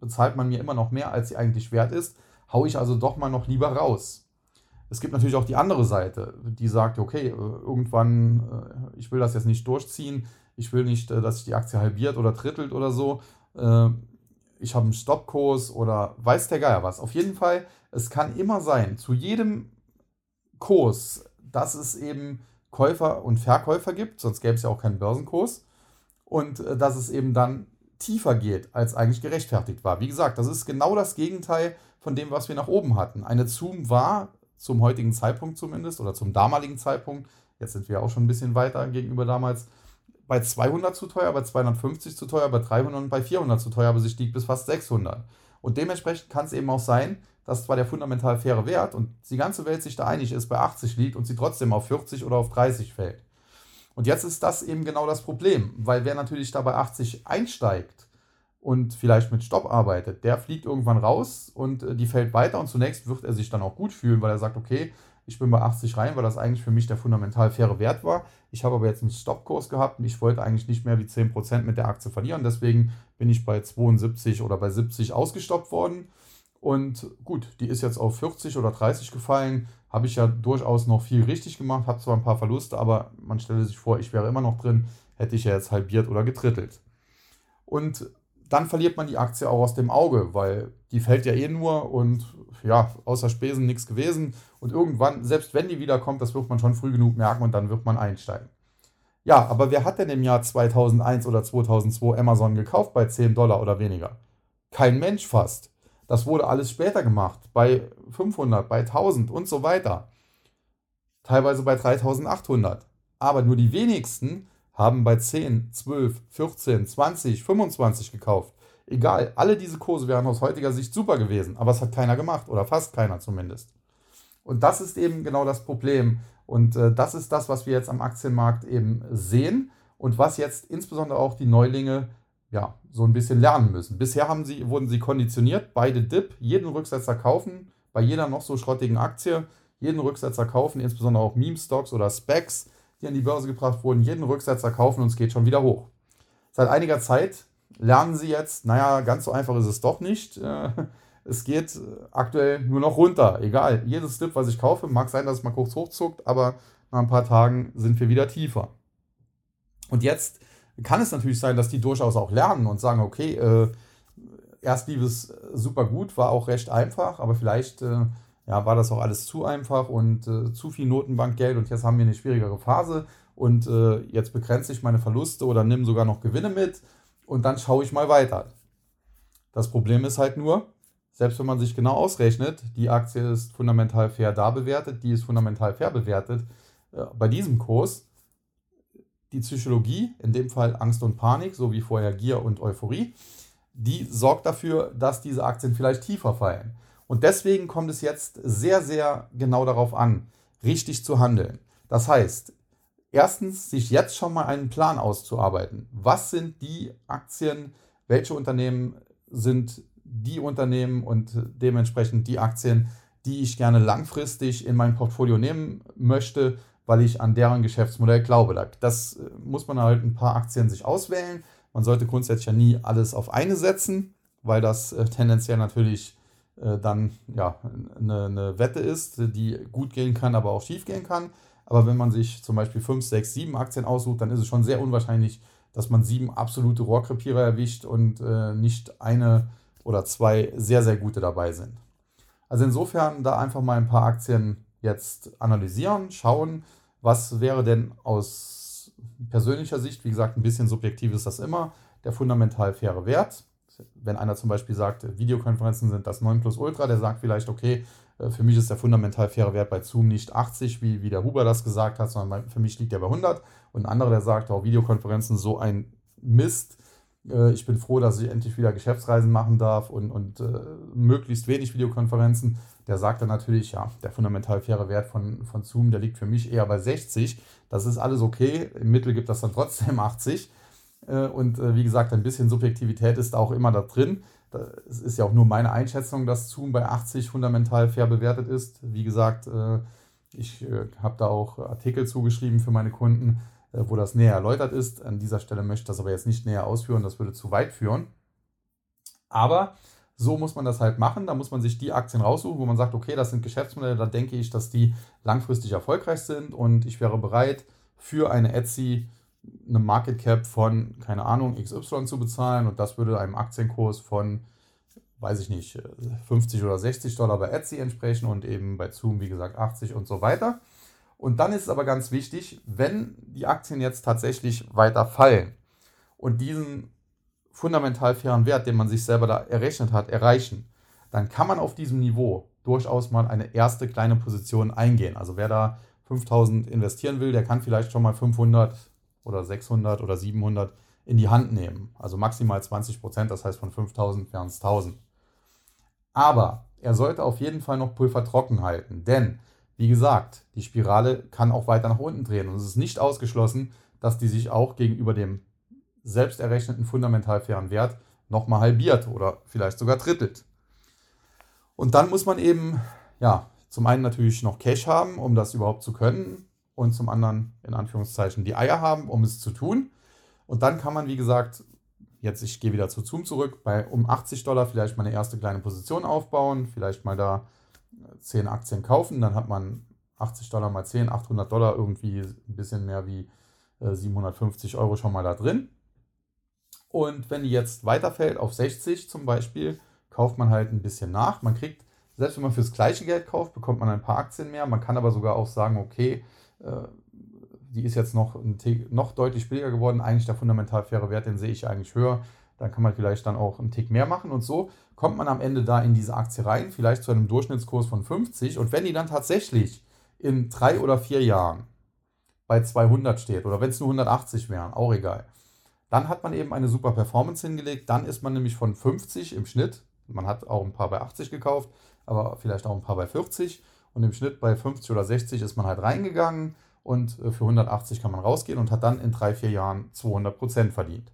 bezahlt man mir immer noch mehr, als sie eigentlich wert ist. Haue ich also doch mal noch lieber raus. Es gibt natürlich auch die andere Seite, die sagt, okay, äh, irgendwann, äh, ich will das jetzt nicht durchziehen, ich will nicht, äh, dass sich die Aktie halbiert oder drittelt oder so ich habe einen Stoppkurs oder weiß der Geier was. Auf jeden Fall, es kann immer sein, zu jedem Kurs, dass es eben Käufer und Verkäufer gibt, sonst gäbe es ja auch keinen Börsenkurs. Und äh, dass es eben dann tiefer geht, als eigentlich gerechtfertigt war. Wie gesagt, das ist genau das Gegenteil von dem, was wir nach oben hatten. Eine Zoom war zum heutigen Zeitpunkt zumindest oder zum damaligen Zeitpunkt, jetzt sind wir auch schon ein bisschen weiter gegenüber damals, bei 200 zu teuer, bei 250 zu teuer, bei 300 und bei 400 zu teuer, aber sie stieg bis fast 600. Und dementsprechend kann es eben auch sein, dass zwar der fundamental faire Wert und die ganze Welt sich da einig ist, bei 80 liegt und sie trotzdem auf 40 oder auf 30 fällt. Und jetzt ist das eben genau das Problem, weil wer natürlich da bei 80 einsteigt und vielleicht mit Stopp arbeitet, der fliegt irgendwann raus und äh, die fällt weiter und zunächst wird er sich dann auch gut fühlen, weil er sagt, okay, ich bin bei 80 rein, weil das eigentlich für mich der fundamental faire Wert war. Ich habe aber jetzt einen Stoppkurs gehabt und ich wollte eigentlich nicht mehr wie 10% mit der Aktie verlieren. Deswegen bin ich bei 72 oder bei 70 ausgestoppt worden. Und gut, die ist jetzt auf 40 oder 30 gefallen. Habe ich ja durchaus noch viel richtig gemacht, habe zwar ein paar Verluste, aber man stelle sich vor, ich wäre immer noch drin, hätte ich ja jetzt halbiert oder getrittelt. Und dann verliert man die Aktie auch aus dem Auge, weil die fällt ja eh nur und ja, außer Spesen nichts gewesen. Und irgendwann, selbst wenn die wiederkommt, das wird man schon früh genug merken und dann wird man einsteigen. Ja, aber wer hat denn im Jahr 2001 oder 2002 Amazon gekauft bei 10 Dollar oder weniger? Kein Mensch fast. Das wurde alles später gemacht, bei 500, bei 1000 und so weiter. teilweise bei 3800. Aber nur die wenigsten haben bei 10, 12, 14, 20, 25 gekauft. Egal, alle diese Kurse wären aus heutiger Sicht super gewesen, aber es hat keiner gemacht oder fast keiner zumindest. Und das ist eben genau das Problem. Und äh, das ist das, was wir jetzt am Aktienmarkt eben sehen und was jetzt insbesondere auch die Neulinge ja, so ein bisschen lernen müssen. Bisher haben sie, wurden sie konditioniert, beide Dip, jeden Rücksetzer kaufen, bei jeder noch so schrottigen Aktie, jeden Rücksetzer kaufen, insbesondere auch Meme-Stocks oder Specs, die an die Börse gebracht wurden, jeden Rücksetzer kaufen und es geht schon wieder hoch. Seit einiger Zeit lernen sie jetzt, naja, ganz so einfach ist es doch nicht. Äh, es geht aktuell nur noch runter. Egal, jedes Dip, was ich kaufe, mag sein, dass es mal kurz hochzuckt, aber nach ein paar Tagen sind wir wieder tiefer. Und jetzt kann es natürlich sein, dass die durchaus auch lernen und sagen, okay, äh, erst lief es super gut, war auch recht einfach, aber vielleicht äh, ja, war das auch alles zu einfach und äh, zu viel Notenbankgeld und jetzt haben wir eine schwierigere Phase und äh, jetzt begrenze ich meine Verluste oder nehme sogar noch Gewinne mit und dann schaue ich mal weiter. Das Problem ist halt nur, selbst wenn man sich genau ausrechnet, die Aktie ist fundamental fair da bewertet, die ist fundamental fair bewertet, äh, bei diesem Kurs die Psychologie, in dem Fall Angst und Panik, so wie vorher Gier und Euphorie, die sorgt dafür, dass diese Aktien vielleicht tiefer fallen. Und deswegen kommt es jetzt sehr, sehr genau darauf an, richtig zu handeln. Das heißt, erstens, sich jetzt schon mal einen Plan auszuarbeiten. Was sind die Aktien, welche Unternehmen sind die Unternehmen und dementsprechend die Aktien, die ich gerne langfristig in mein Portfolio nehmen möchte, weil ich an deren Geschäftsmodell glaube. Das äh, muss man halt ein paar Aktien sich auswählen. Man sollte grundsätzlich ja nie alles auf eine setzen, weil das äh, tendenziell natürlich äh, dann ja, eine, eine, Wette ist, die gut gehen kann, aber auch schief gehen kann. Aber wenn man sich zum Beispiel 5, 6, 7 Aktien aussucht, dann ist es schon sehr unwahrscheinlich, dass man sieben absolute Rohrkrepierer erwischt und äh, nicht eine oder zwei sehr, sehr gute dabei sind. Also insofern da einfach mal ein paar Aktien jetzt analysieren, schauen, was wäre denn aus persönlicher Sicht, wie gesagt, ein bisschen subjektiv ist das immer, der fundamental faire Wert. Wenn einer zum Beispiel sagt, Videokonferenzen sind das 9 Plus Ultra, der sagt vielleicht, okay, äh, für mich ist der fundamental faire Wert bei Zoom nicht 80, wie, wie der Huber das gesagt hat, sondern für mich liegt er bei 100. Und ein anderer, der sagt, oh, Videokonferenzen so ein Mist, ich bin froh, dass ich endlich wieder Geschäftsreisen machen darf und, und äh, möglichst wenig Videokonferenzen. Der sagt dann natürlich, ja, der fundamental faire Wert von, von Zoom, der liegt für mich eher bei 60. Das ist alles okay. Im Mittel gibt das dann trotzdem *laughs* 80. Äh, und äh, wie gesagt, ein bisschen Subjektivität ist auch immer da drin. Es ist ja auch nur meine Einschätzung, dass Zoom bei 80 fundamental fair bewertet ist. Wie gesagt, äh, ich äh, habe da auch Artikel zugeschrieben für meine Kunden äh, wo das näher erläutert ist. An dieser Stelle möchte ich das aber jetzt nicht näher ausführen, das würde zu weit führen. Aber so muss man das halt machen. Da muss man sich die Aktien raussuchen, wo man sagt, okay, das sind Geschäftsmodelle, da denke ich, dass die langfristig erfolgreich sind und ich wäre bereit, für eine Etsy eine Market Cap von, keine Ahnung, XY zu bezahlen und das würde einem Aktienkurs von, weiß ich nicht, 50 oder 60 Dollar bei Etsy entsprechen und eben bei Zoom, wie gesagt, 80 und so weiter. Und dann ist es aber ganz wichtig, wenn die Aktien jetzt tatsächlich weiter fallen und diesen fundamental fairen Wert, den man sich selber da errechnet hat, erreichen, dann kann man auf diesem Niveau durchaus mal eine erste kleine Position eingehen. Also wer da 5000 investieren will, der kann vielleicht schon mal 500 oder 600 oder 700 in die Hand nehmen. Also maximal 20 Prozent, das heißt von 5000 wären es 1000. Aber er sollte auf jeden Fall noch Pulver trocken halten, denn wie gesagt, die Spirale kann auch weiter nach unten drehen und es ist nicht ausgeschlossen, dass die sich auch gegenüber dem selbst errechneten fundamental fairen Wert nochmal halbiert oder vielleicht sogar drittelt. Und dann muss man eben, ja, zum einen natürlich noch Cash haben, um das überhaupt zu können und zum anderen in Anführungszeichen die Eier haben, um es zu tun. Und dann kann man, wie gesagt, jetzt ich gehe wieder zu Zoom zurück, bei um 80 Dollar vielleicht mal eine erste kleine Position aufbauen, vielleicht mal da 10 Aktien kaufen, dann hat man 80 Dollar mal 10, 800 Dollar, irgendwie ein bisschen mehr wie 750 äh, Euro schon mal da drin. Und wenn die jetzt weiterfällt auf 60 zum Beispiel, kauft man halt ein bisschen nach. Man kriegt, selbst wenn man fürs gleiche Geld kauft, bekommt man ein paar Aktien mehr. Man kann aber sogar auch sagen, okay, äh, die ist jetzt noch, noch deutlich billiger geworden. Eigentlich der fundamental faire Wert, den sehe ich eigentlich höher. Dann kann man vielleicht dann auch einen Tick mehr machen und so kommt man am Ende da in diese Aktie rein, vielleicht zu einem Durchschnittskurs von 50. Und wenn die dann tatsächlich in drei oder vier Jahren bei 200 steht oder wenn es nur 180 wären, auch egal, dann hat man eben eine super Performance hingelegt. Dann ist man nämlich von 50 im Schnitt, man hat auch ein paar bei 80 gekauft, aber vielleicht auch ein paar bei 40 und im Schnitt bei 50 oder 60 ist man halt reingegangen und äh, für 180 kann man rausgehen und hat dann in drei, vier Jahren 200 Prozent verdient.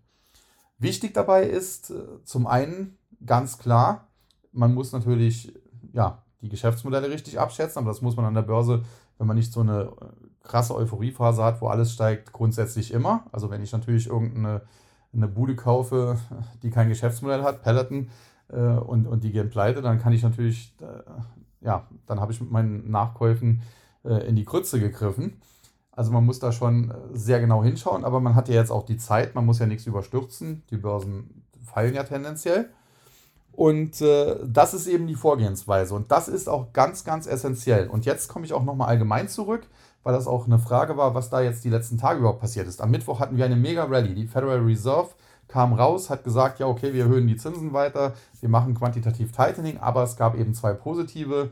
Wichtig dabei ist äh, zum einen ganz klar, man muss natürlich ja, die Geschäftsmodelle richtig abschätzen, aber das muss man an der Börse, wenn man nicht so eine äh, krasse Euphoriephase hat, wo alles steigt, grundsätzlich immer. Also wenn ich natürlich irgendeine eine Bude kaufe, *laughs* die kein Geschäftsmodell hat, Peloton, äh, und, und die gehen pleite, dann kann ich natürlich, äh, ja, dann habe ich mit meinen Nachkäufen äh, in die Krütze gegriffen. Also man muss da schon sehr genau hinschauen, aber man hat ja jetzt auch die Zeit, man muss ja nichts überstürzen. Die Börsen fallen ja tendenziell. Und äh, das ist eben die Vorgehensweise. Und das ist auch ganz, ganz essentiell. Und jetzt komme ich auch nochmal allgemein zurück, weil das auch eine Frage war, was da jetzt die letzten Tage überhaupt passiert ist. Am Mittwoch hatten wir eine mega Rally. Die Federal Reserve kam raus, hat gesagt, ja, okay, wir erhöhen die Zinsen weiter, wir machen quantitativ Tightening, aber es gab eben zwei positive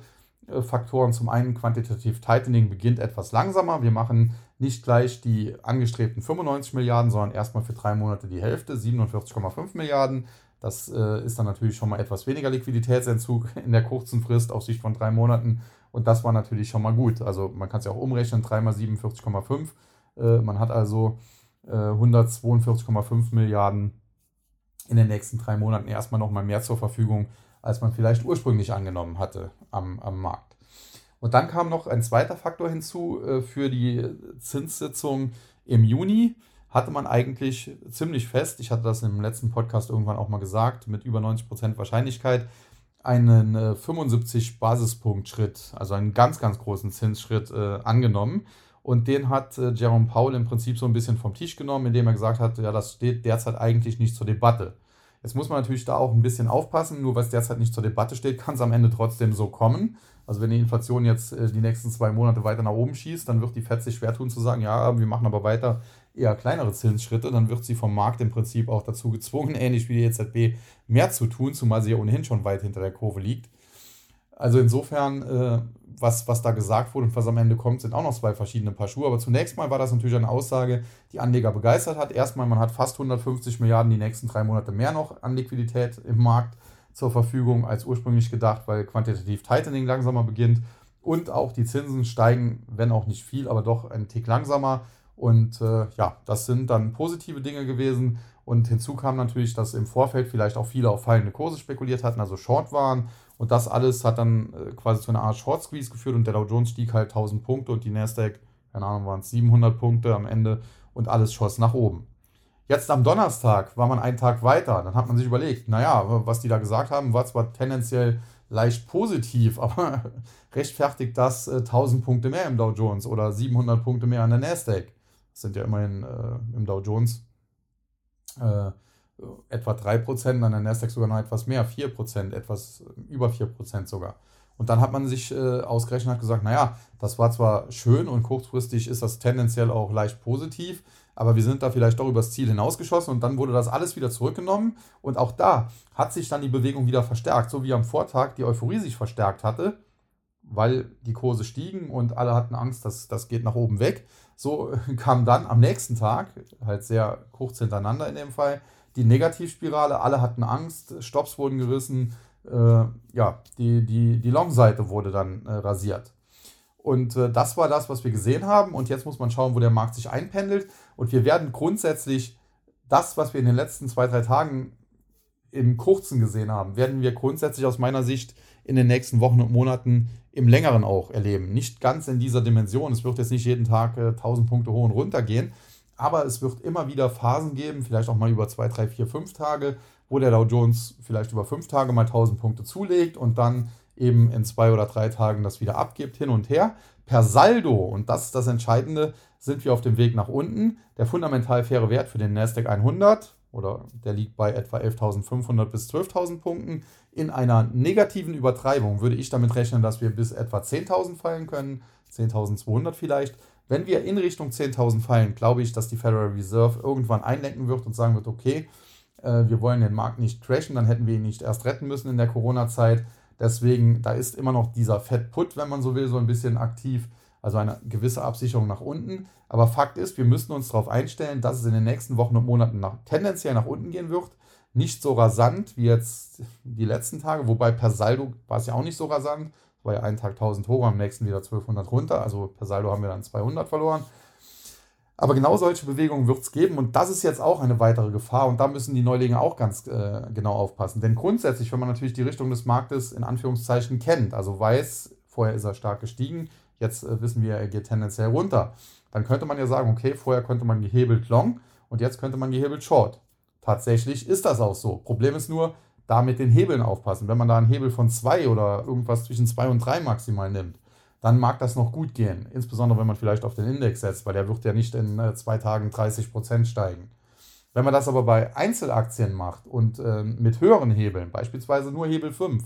äh, Faktoren. Zum einen, quantitativ Tightening beginnt etwas langsamer. Wir machen nicht gleich die angestrebten 95 Milliarden, sondern erstmal für drei Monate die Hälfte, 47,5 Milliarden. Das äh, ist dann natürlich schon mal etwas weniger Liquiditätsentzug in der kurzen Frist auf Sicht von drei Monaten. Und das war natürlich schon mal gut. Also man kann es ja auch umrechnen, 3 mal 47,5. Äh, man hat also 142,5 äh, Milliarden in den nächsten drei Monaten erstmal nochmal mehr zur Verfügung, als man vielleicht ursprünglich angenommen hatte am, am Markt. Und dann kam noch ein zweiter Faktor hinzu. Äh, für die Zinssitzung im Juni hatte man eigentlich ziemlich fest, ich hatte das im letzten Podcast irgendwann auch mal gesagt, mit über 90% Wahrscheinlichkeit, einen 75 äh, Basispunkt Schritt, also einen ganz, ganz großen Zinsschritt äh, angenommen. Und den hat äh, Jerome Powell im Prinzip so ein bisschen vom Tisch genommen, indem er gesagt hat, ja, das steht derzeit eigentlich nicht zur Debatte. Jetzt muss man natürlich da auch ein bisschen aufpassen, nur was derzeit nicht zur Debatte steht, kann es am Ende trotzdem so kommen. Also wenn die Inflation jetzt äh, die nächsten zwei Monate weiter nach oben schießt, dann wird die FED sich schwer tun zu sagen, ja, wir machen aber weiter eher kleinere Zinsschritte, dann wird sie vom Markt im Prinzip auch dazu gezwungen, ähnlich wie die EZB, mehr zu tun, zumal sie ja ohnehin schon weit hinter der Kurve liegt. Also insofern, äh, was, was da gesagt wurde und was am Ende kommt, sind auch noch zwei verschiedene Paar Schuhe. Aber zunächst mal war das natürlich eine Aussage, die Anleger begeistert hat. Erstmal, man hat fast 150 Milliarden die nächsten drei Monate mehr noch an Liquidität im Markt zur Verfügung als ursprünglich gedacht, weil quantitativ Tightening langsamer beginnt. Und auch die Zinsen steigen, wenn auch nicht viel, aber doch einen Tick langsamer. Und äh, ja, das sind dann positive Dinge gewesen. Und hinzu kam natürlich, dass im Vorfeld vielleicht auch viele auf fallende Kurse spekuliert hatten, also Short waren und das alles hat dann äh, quasi zu einer Art Short Squeeze geführt und der Dow Jones stieg halt 1000 Punkte und die Nasdaq, keine Ahnung, waren es 700 Punkte am Ende und alles schoss nach oben. Jetzt am Donnerstag war man einen Tag weiter. Dann hat man sich überlegt, naja, was die da gesagt haben, war zwar tendenziell leicht positiv, *laughs* aber rechtfertigt das äh, 1000 Punkte mehr im Dow Jones oder 700 Punkte mehr an der Nasdaq? Sind ja immerhin äh, im Dow Jones äh, etwa 3%, an der Nasdaq sogar noch etwas mehr, 4%, etwas über 4% sogar. Und dann hat man sich äh, ausgerechnet hat gesagt, naja, das war zwar schön und kurzfristig ist das tendenziell auch leicht positiv, aber wir sind da vielleicht doch übers Ziel hinausgeschossen und dann wurde das alles wieder zurückgenommen und auch da hat sich dann die Bewegung wieder verstärkt, so wie am Vortag die Euphorie sich verstärkt hatte, weil die Kurse stiegen und alle hatten Angst, dass das geht nach oben weg. So *laughs* kam dann am nächsten Tag, halt sehr kurz hintereinander in dem Fall, die Negativspirale, alle hatten Angst, Stops wurden gerissen, äh, ja, die, die, die Long-Seite wurde dann äh, rasiert. Und äh, das war das, was wir gesehen haben. Und jetzt muss man schauen, wo der Markt sich einpendelt. Und wir werden grundsätzlich das, was wir in den letzten zwei, drei Tagen im Kurzen gesehen haben, werden wir grundsätzlich aus meiner Sicht in den nächsten Wochen und Monaten im längeren auch erleben. Nicht ganz in dieser Dimension. Es wird jetzt nicht jeden Tag äh, 1000 Punkte hoch und runter gehen. Aber es wird immer wieder Phasen geben, vielleicht auch mal über zwei, drei, vier, fünf Tage, wo der Dow Jones vielleicht über fünf Tage mal 1000 Punkte zulegt und dann eben in zwei oder drei Tagen das wieder abgibt, hin und her. Per Saldo, und das ist das Entscheidende, sind wir auf dem Weg nach unten. Der fundamental faire Wert für den Nasdaq 100, oder der liegt bei etwa 11.500 bis 12.000 Punkten. In einer negativen Übertreibung würde ich damit rechnen, dass wir bis etwa 10.000 fallen können, 10.200 vielleicht. Wenn wir in Richtung 10.000 fallen, glaube ich, dass die Federal Reserve irgendwann einlenken wird und sagen wird, okay, äh, wir wollen den Markt nicht crashen, dann hätten wir ihn nicht erst retten müssen in der Corona-Zeit. Deswegen, da ist immer noch dieser Fed Put, wenn man so will, so ein bisschen aktiv. Also eine gewisse Absicherung nach unten. Aber Fakt ist, wir müssen uns darauf einstellen, dass es in den nächsten Wochen und Monaten nach, tendenziell nach unten gehen wird. Nicht so rasant wie jetzt die letzten Tage, wobei per Saldo war es ja auch nicht so rasant. Es war ja einen Tag 1000 hoch, am nächsten wieder 1200 runter. Also per Saldo haben wir dann 200 verloren. Aber genau solche Bewegungen wird es geben und das ist jetzt auch eine weitere Gefahr und da müssen die Neulinge auch ganz äh, genau aufpassen. Denn grundsätzlich, wenn man natürlich die Richtung des Marktes in Anführungszeichen kennt, also weiß, vorher ist er stark gestiegen, jetzt äh, wissen wir, er geht tendenziell runter, dann könnte man ja sagen, okay, vorher konnte man gehebelt long und jetzt könnte man gehebelt short. Tatsächlich ist das auch so. Problem ist nur, da mit den Hebeln aufpassen. Wenn man da einen Hebel von 2 oder irgendwas zwischen 2 und 3 maximal nimmt, dann mag das noch gut gehen. Insbesondere wenn man vielleicht auf den Index setzt, weil der wird ja nicht in äh, zwei Tagen 30 Prozent steigen. Wenn man das aber bei Einzelaktien macht und äh, mit höheren Hebeln, beispielsweise nur Hebel 5,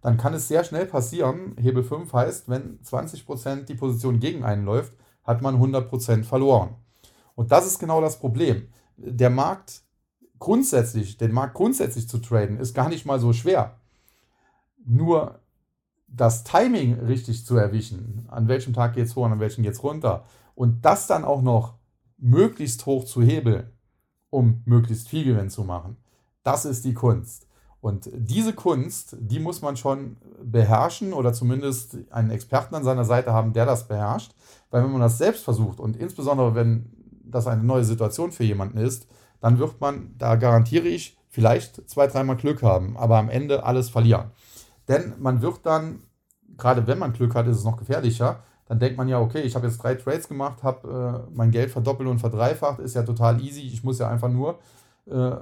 dann kann es sehr schnell passieren, Hebel 5 heißt, wenn 20% die Position gegen einen läuft, hat man 100% verloren. Und das ist genau das Problem. Der Markt grundsätzlich, den Markt grundsätzlich zu traden, ist gar nicht mal so schwer. Nur das Timing richtig zu erwischen, an welchem Tag geht es hoch und an welchem geht es runter, und das dann auch noch möglichst hoch zu hebeln, um möglichst viel Gewinn zu machen, das ist die Kunst. Und diese Kunst, die muss man schon beherrschen oder zumindest einen Experten an seiner Seite haben, der das beherrscht. Weil wenn man das selbst versucht und insbesondere wenn das eine neue Situation für jemanden ist, dann wird man, da garantiere ich, vielleicht zwei, dreimal Glück haben, aber am Ende alles verlieren. Denn man wird dann, gerade wenn man Glück hat, ist es noch gefährlicher. Dann denkt man ja, okay, ich habe jetzt drei Trades gemacht, habe äh, mein Geld verdoppelt und verdreifacht, ist ja total easy. Ich muss ja einfach nur äh,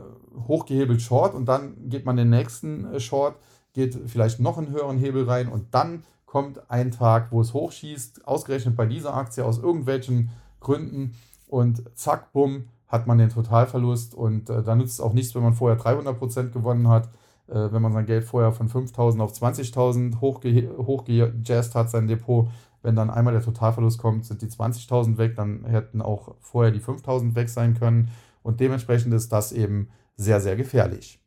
hochgehebelt Short und dann geht man den nächsten äh, Short, geht vielleicht noch einen höheren Hebel rein und dann kommt ein Tag, wo es hochschießt, ausgerechnet bei dieser Aktie aus irgendwelchen Gründen und zack, bumm, hat man den Totalverlust und äh, da nützt es auch nichts, wenn man vorher 300% gewonnen hat. Äh, wenn man sein Geld vorher von 5.000 auf 20.000 hochge hochgejazzt hat, sein Depot, wenn dann einmal der Totalverlust kommt, sind die 20.000 weg, dann hätten auch vorher die 5.000 weg sein können und dementsprechend ist das eben sehr, sehr gefährlich.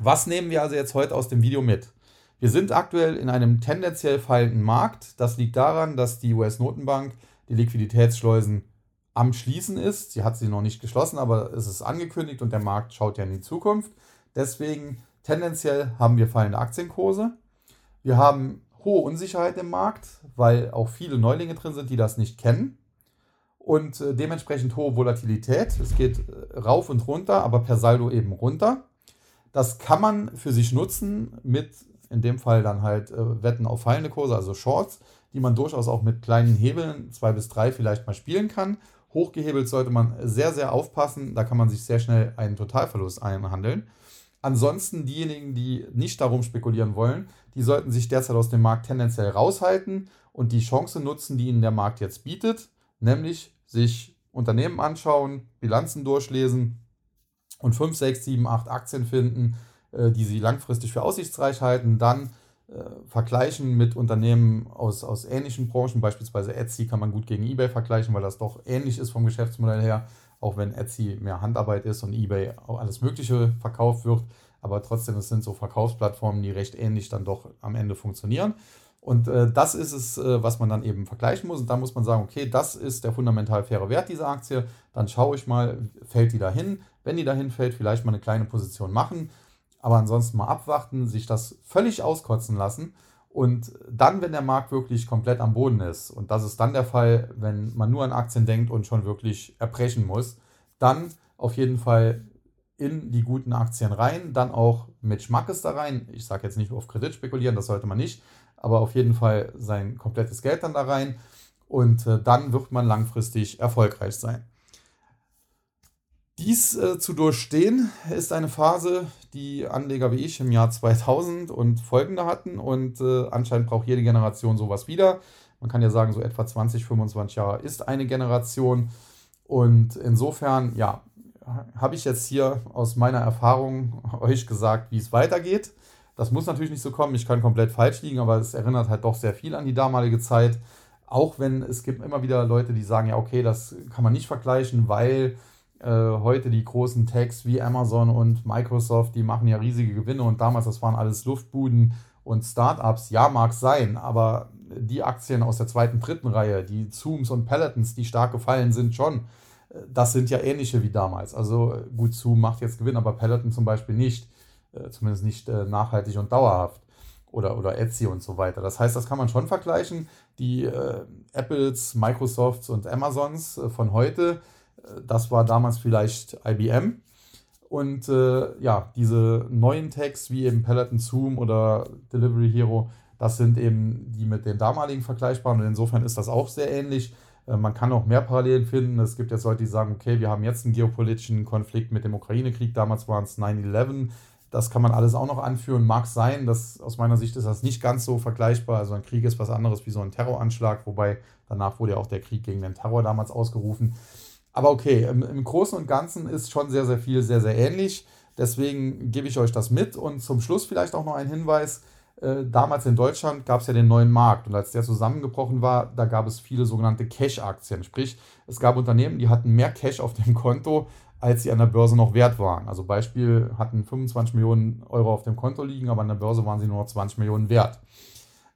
Was nehmen wir also jetzt heute aus dem Video mit? Wir sind aktuell in einem tendenziell fallenden Markt. Das liegt daran, dass die US-Notenbank die Liquiditätsschleusen am Schließen ist. Sie hat sie noch nicht geschlossen, aber es ist angekündigt und der Markt schaut ja in die Zukunft. Deswegen tendenziell haben wir fallende Aktienkurse. Wir haben hohe Unsicherheit im Markt, weil auch viele Neulinge drin sind, die das nicht kennen. Und äh, dementsprechend hohe Volatilität. Es geht äh, rauf und runter, aber per Saldo eben runter. Das kann man für sich nutzen mit, in dem Fall dann halt äh, Wetten auf fallende Kurse, also Shorts, die man durchaus auch mit kleinen Hebeln, zwei bis drei vielleicht mal spielen kann. Hochgehebelt sollte man sehr, sehr aufpassen. Da kann man sich sehr schnell einen Totalverlust einhandeln. Ansonsten diejenigen, die nicht darum spekulieren wollen, die sollten sich derzeit aus dem Markt tendenziell raushalten und die Chance nutzen, die ihnen der Markt jetzt bietet, nämlich sich Unternehmen anschauen, Bilanzen durchlesen und 5, 6, 7, 8 Aktien finden, äh, die sie langfristig für aussichtsreich halten, dann äh, vergleichen mit Unternehmen aus, aus ähnlichen Branchen, beispielsweise Etsy kann man gut gegen eBay vergleichen, weil das doch ähnlich ist vom Geschäftsmodell her auch wenn Etsy mehr Handarbeit ist und eBay auch alles Mögliche verkauft wird. Aber trotzdem, es sind so Verkaufsplattformen, die recht ähnlich dann doch am Ende funktionieren. Und äh, das ist es, äh, was man dann eben vergleichen muss. Und da muss man sagen, okay, das ist der fundamental faire Wert dieser Aktie. Dann schaue ich mal, fällt die dahin? Wenn die dahin fällt, vielleicht mal eine kleine Position machen. Aber ansonsten mal abwarten, sich das völlig auskotzen lassen und dann, wenn der Markt wirklich komplett am Boden ist, und das ist dann der Fall, wenn man nur an Aktien denkt und schon wirklich erbrechen muss, dann auf jeden Fall in die guten Aktien rein, dann auch mit Schmackes da rein. Ich sage jetzt nicht auf Kredit spekulieren, das sollte man nicht, aber auf jeden Fall sein komplettes Geld dann da rein und äh, dann wird man langfristig erfolgreich sein. Dies äh, zu durchstehen ist eine Phase, die Anleger wie ich im Jahr 2000 und folgende hatten und äh, anscheinend braucht jede Generation sowas wieder. Man kann ja sagen, so etwa 20, 25 Jahre ist eine Generation und insofern, ja, habe ich jetzt hier aus meiner Erfahrung *laughs* euch gesagt, wie es weitergeht. Das muss natürlich nicht so kommen, ich kann komplett falsch liegen, aber es erinnert halt doch sehr viel an die damalige Zeit. Auch wenn es gibt immer wieder Leute, die sagen, ja, okay, das kann man nicht vergleichen, weil äh, heute die großen Techs wie Amazon und Microsoft, die machen ja riesige Gewinne und damals, das waren alles Luftbuden und Startups. Ja, mag sein, aber die Aktien aus der zweiten, dritten Reihe, die Zooms und Pelotons, die stark gefallen sind, schon. Das sind ja ähnliche wie damals. Also gut, Zoom macht jetzt Gewinn, aber Peloton zum Beispiel nicht. Zumindest nicht nachhaltig und dauerhaft oder, oder Etsy und so weiter. Das heißt, das kann man schon vergleichen. Die äh, Apples, Microsofts und Amazons äh, von heute, äh, das war damals vielleicht IBM. Und äh, ja, diese neuen Tags wie eben Peloton Zoom oder Delivery Hero, das sind eben die mit den damaligen vergleichbaren. Und insofern ist das auch sehr ähnlich. Äh, man kann auch mehr Parallelen finden. Es gibt jetzt Leute, die sagen, okay, wir haben jetzt einen geopolitischen Konflikt mit dem Ukraine-Krieg. Damals waren es 9-11. Das kann man alles auch noch anführen. Mag sein, dass aus meiner Sicht ist das nicht ganz so vergleichbar. Also ein Krieg ist was anderes wie so ein Terroranschlag, wobei danach wurde ja auch der Krieg gegen den Terror damals ausgerufen. Aber okay, im, im Großen und Ganzen ist schon sehr, sehr viel sehr, sehr ähnlich. Deswegen gebe ich euch das mit. Und zum Schluss vielleicht auch noch ein Hinweis. Äh, damals in Deutschland gab es ja den neuen Markt und als der zusammengebrochen war, da gab es viele sogenannte Cash-Aktien. Sprich, es gab Unternehmen, die hatten mehr Cash auf dem Konto, als sie an der Börse noch wert waren. Also Beispiel hatten 25 Millionen Euro auf dem Konto liegen, aber an der Börse waren sie nur noch 20 Millionen wert.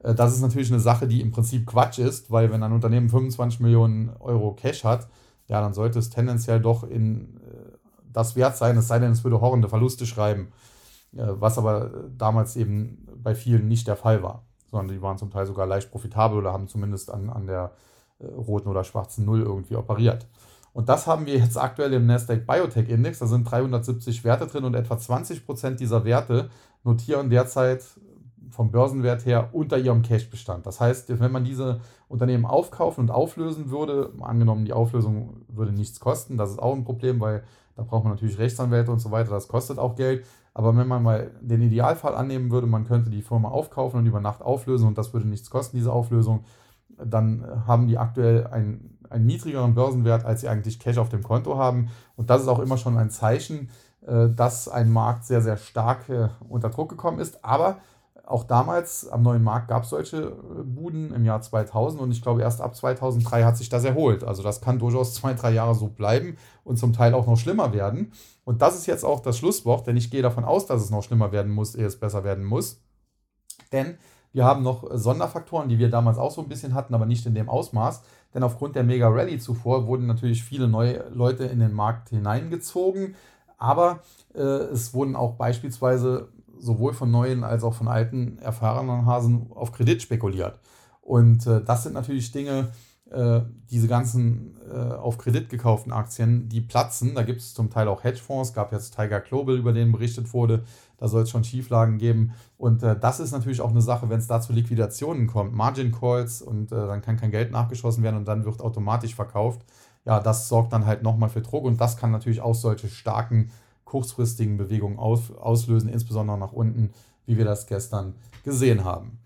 Äh, das ist natürlich eine Sache, die im Prinzip Quatsch ist, weil wenn ein Unternehmen 25 Millionen Euro Cash hat, ja, dann sollte es tendenziell doch in äh, das wert sein, es sei denn, es würde horrende Verluste schreiben, äh, was aber damals eben bei vielen nicht der Fall war, sondern die waren zum Teil sogar leicht profitabel oder haben zumindest an, an der roten oder schwarzen Null irgendwie operiert. Und das haben wir jetzt aktuell im Nasdaq Biotech Index. Da sind 370 Werte drin und etwa 20 Prozent dieser Werte notieren derzeit vom Börsenwert her unter ihrem Cash-Bestand. Das heißt, wenn man diese Unternehmen aufkaufen und auflösen würde, angenommen die Auflösung würde nichts kosten, das ist auch ein Problem, weil da braucht man natürlich Rechtsanwälte und so weiter, das kostet auch Geld. Aber wenn man mal den Idealfall annehmen würde, man könnte die Firma aufkaufen und über Nacht auflösen und das würde nichts kosten, diese Auflösung, dann haben die aktuell ein einen niedrigeren Börsenwert, als sie eigentlich Cash auf dem Konto haben. Und das ist auch immer schon ein Zeichen, äh, dass ein Markt sehr, sehr stark äh, unter Druck gekommen ist. Aber auch damals am neuen Markt gab es solche äh, Buden im Jahr 2000 und ich glaube erst ab 2003 hat sich das erholt. Also das kann durchaus zwei, drei Jahre so bleiben und zum Teil auch noch schlimmer werden. Und das ist jetzt auch das Schlusswort, denn ich gehe davon aus, dass es noch schlimmer werden muss, ehe es besser werden muss. Denn wir haben noch Sonderfaktoren, die wir damals auch so ein bisschen hatten, aber nicht in dem Ausmaß. Denn aufgrund der Mega Rally zuvor wurden natürlich viele neue Leute in den Markt hineingezogen. Aber äh, es wurden auch beispielsweise sowohl von neuen als auch von alten erfahrenen Hasen auf Kredit spekuliert. Und äh, das sind natürlich Dinge, äh, diese ganzen äh, auf Kredit gekauften Aktien, die platzen. Da gibt es zum Teil auch Hedgefonds, gab jetzt Tiger Global, über den berichtet wurde. Da soll es schon Schieflagen geben. Und äh, das ist natürlich auch eine Sache, wenn es da zu Liquidationen kommt, Margin Calls und äh, dann kann kein Geld nachgeschossen werden und dann wird automatisch verkauft. Ja, das sorgt dann halt nochmal für Druck und das kann natürlich auch solche starken kurzfristigen Bewegungen aus, auslösen, insbesondere nach unten, wie wir das gestern gesehen haben.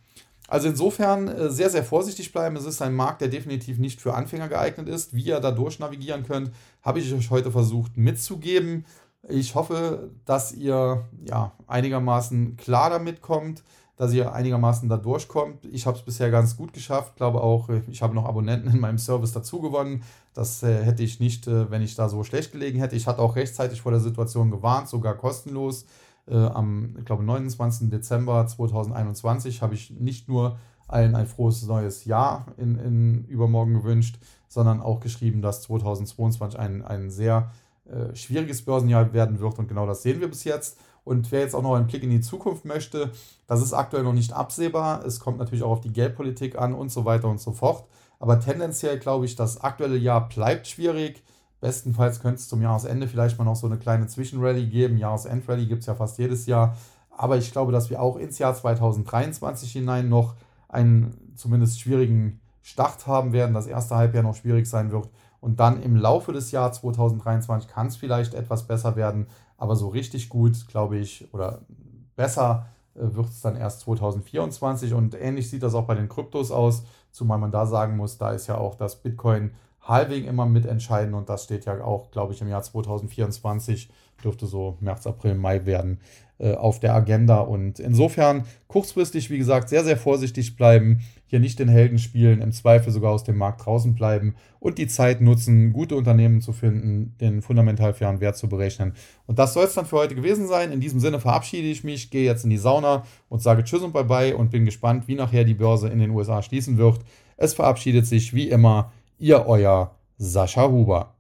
Also insofern äh, sehr, sehr vorsichtig bleiben. Es ist ein Markt, der definitiv nicht für Anfänger geeignet ist. Wie ihr da durchnavigieren könnt, habe ich euch heute versucht mitzugeben. Ich hoffe, dass ihr ja, einigermaßen klar damit kommt, dass ihr einigermaßen da durchkommt. Ich habe es bisher ganz gut geschafft. Ich glaube auch, ich habe noch Abonnenten in meinem Service dazu gewonnen. Das äh, hätte ich nicht, äh, wenn ich da so schlecht gelegen hätte. Ich hatte auch rechtzeitig vor der Situation gewarnt, sogar kostenlos äh, am, ich glaube, 29. Dezember 2021 habe ich nicht nur allen ein frohes neues Jahr in, in übermorgen gewünscht, sondern auch geschrieben, dass 2022 ein, ein sehr äh, schwieriges Börsenjahr werden wird und genau das sehen wir bis jetzt. Und wer jetzt auch noch einen Blick in die Zukunft möchte, das ist aktuell noch nicht absehbar. Es kommt natürlich auch auf die Geldpolitik an und so weiter und so fort. Aber tendenziell glaube ich, das aktuelle Jahr bleibt schwierig. Bestenfalls könnte es zum Jahresende vielleicht mal noch so eine kleine Zwischenrallye geben. Jahresendrallye gibt es ja fast jedes Jahr. Aber ich glaube, dass wir auch ins Jahr 2023 hinein noch einen zumindest schwierigen Start haben werden. Das erste Halbjahr noch schwierig sein wird. Und dann im Laufe des Jahres 2023 kann es vielleicht etwas besser werden. Aber so richtig gut, glaube ich, oder besser äh, wird es dann erst 2024. Und ähnlich sieht das auch bei den Kryptos aus. Zumal man da sagen muss, da ist ja auch das Bitcoin Halving immer mitentscheiden und das steht ja auch, glaube ich, im Jahr 2024 dürfte so März, April, Mai werden äh, auf der Agenda. Und insofern kurzfristig, wie gesagt, sehr, sehr vorsichtig bleiben, hier nicht den Helden spielen, im Zweifel sogar aus dem Markt draußen bleiben und die Zeit nutzen, gute Unternehmen zu finden, den fundamental fairen Wert zu berechnen. Und das soll es dann für heute gewesen sein. In diesem Sinne verabschiede ich mich, gehe jetzt in die Sauna und sage Tschüss und Bye-bye und bin gespannt, wie nachher die Börse in den USA schließen wird. Es verabschiedet sich wie immer Ihr euer Sascha Huber.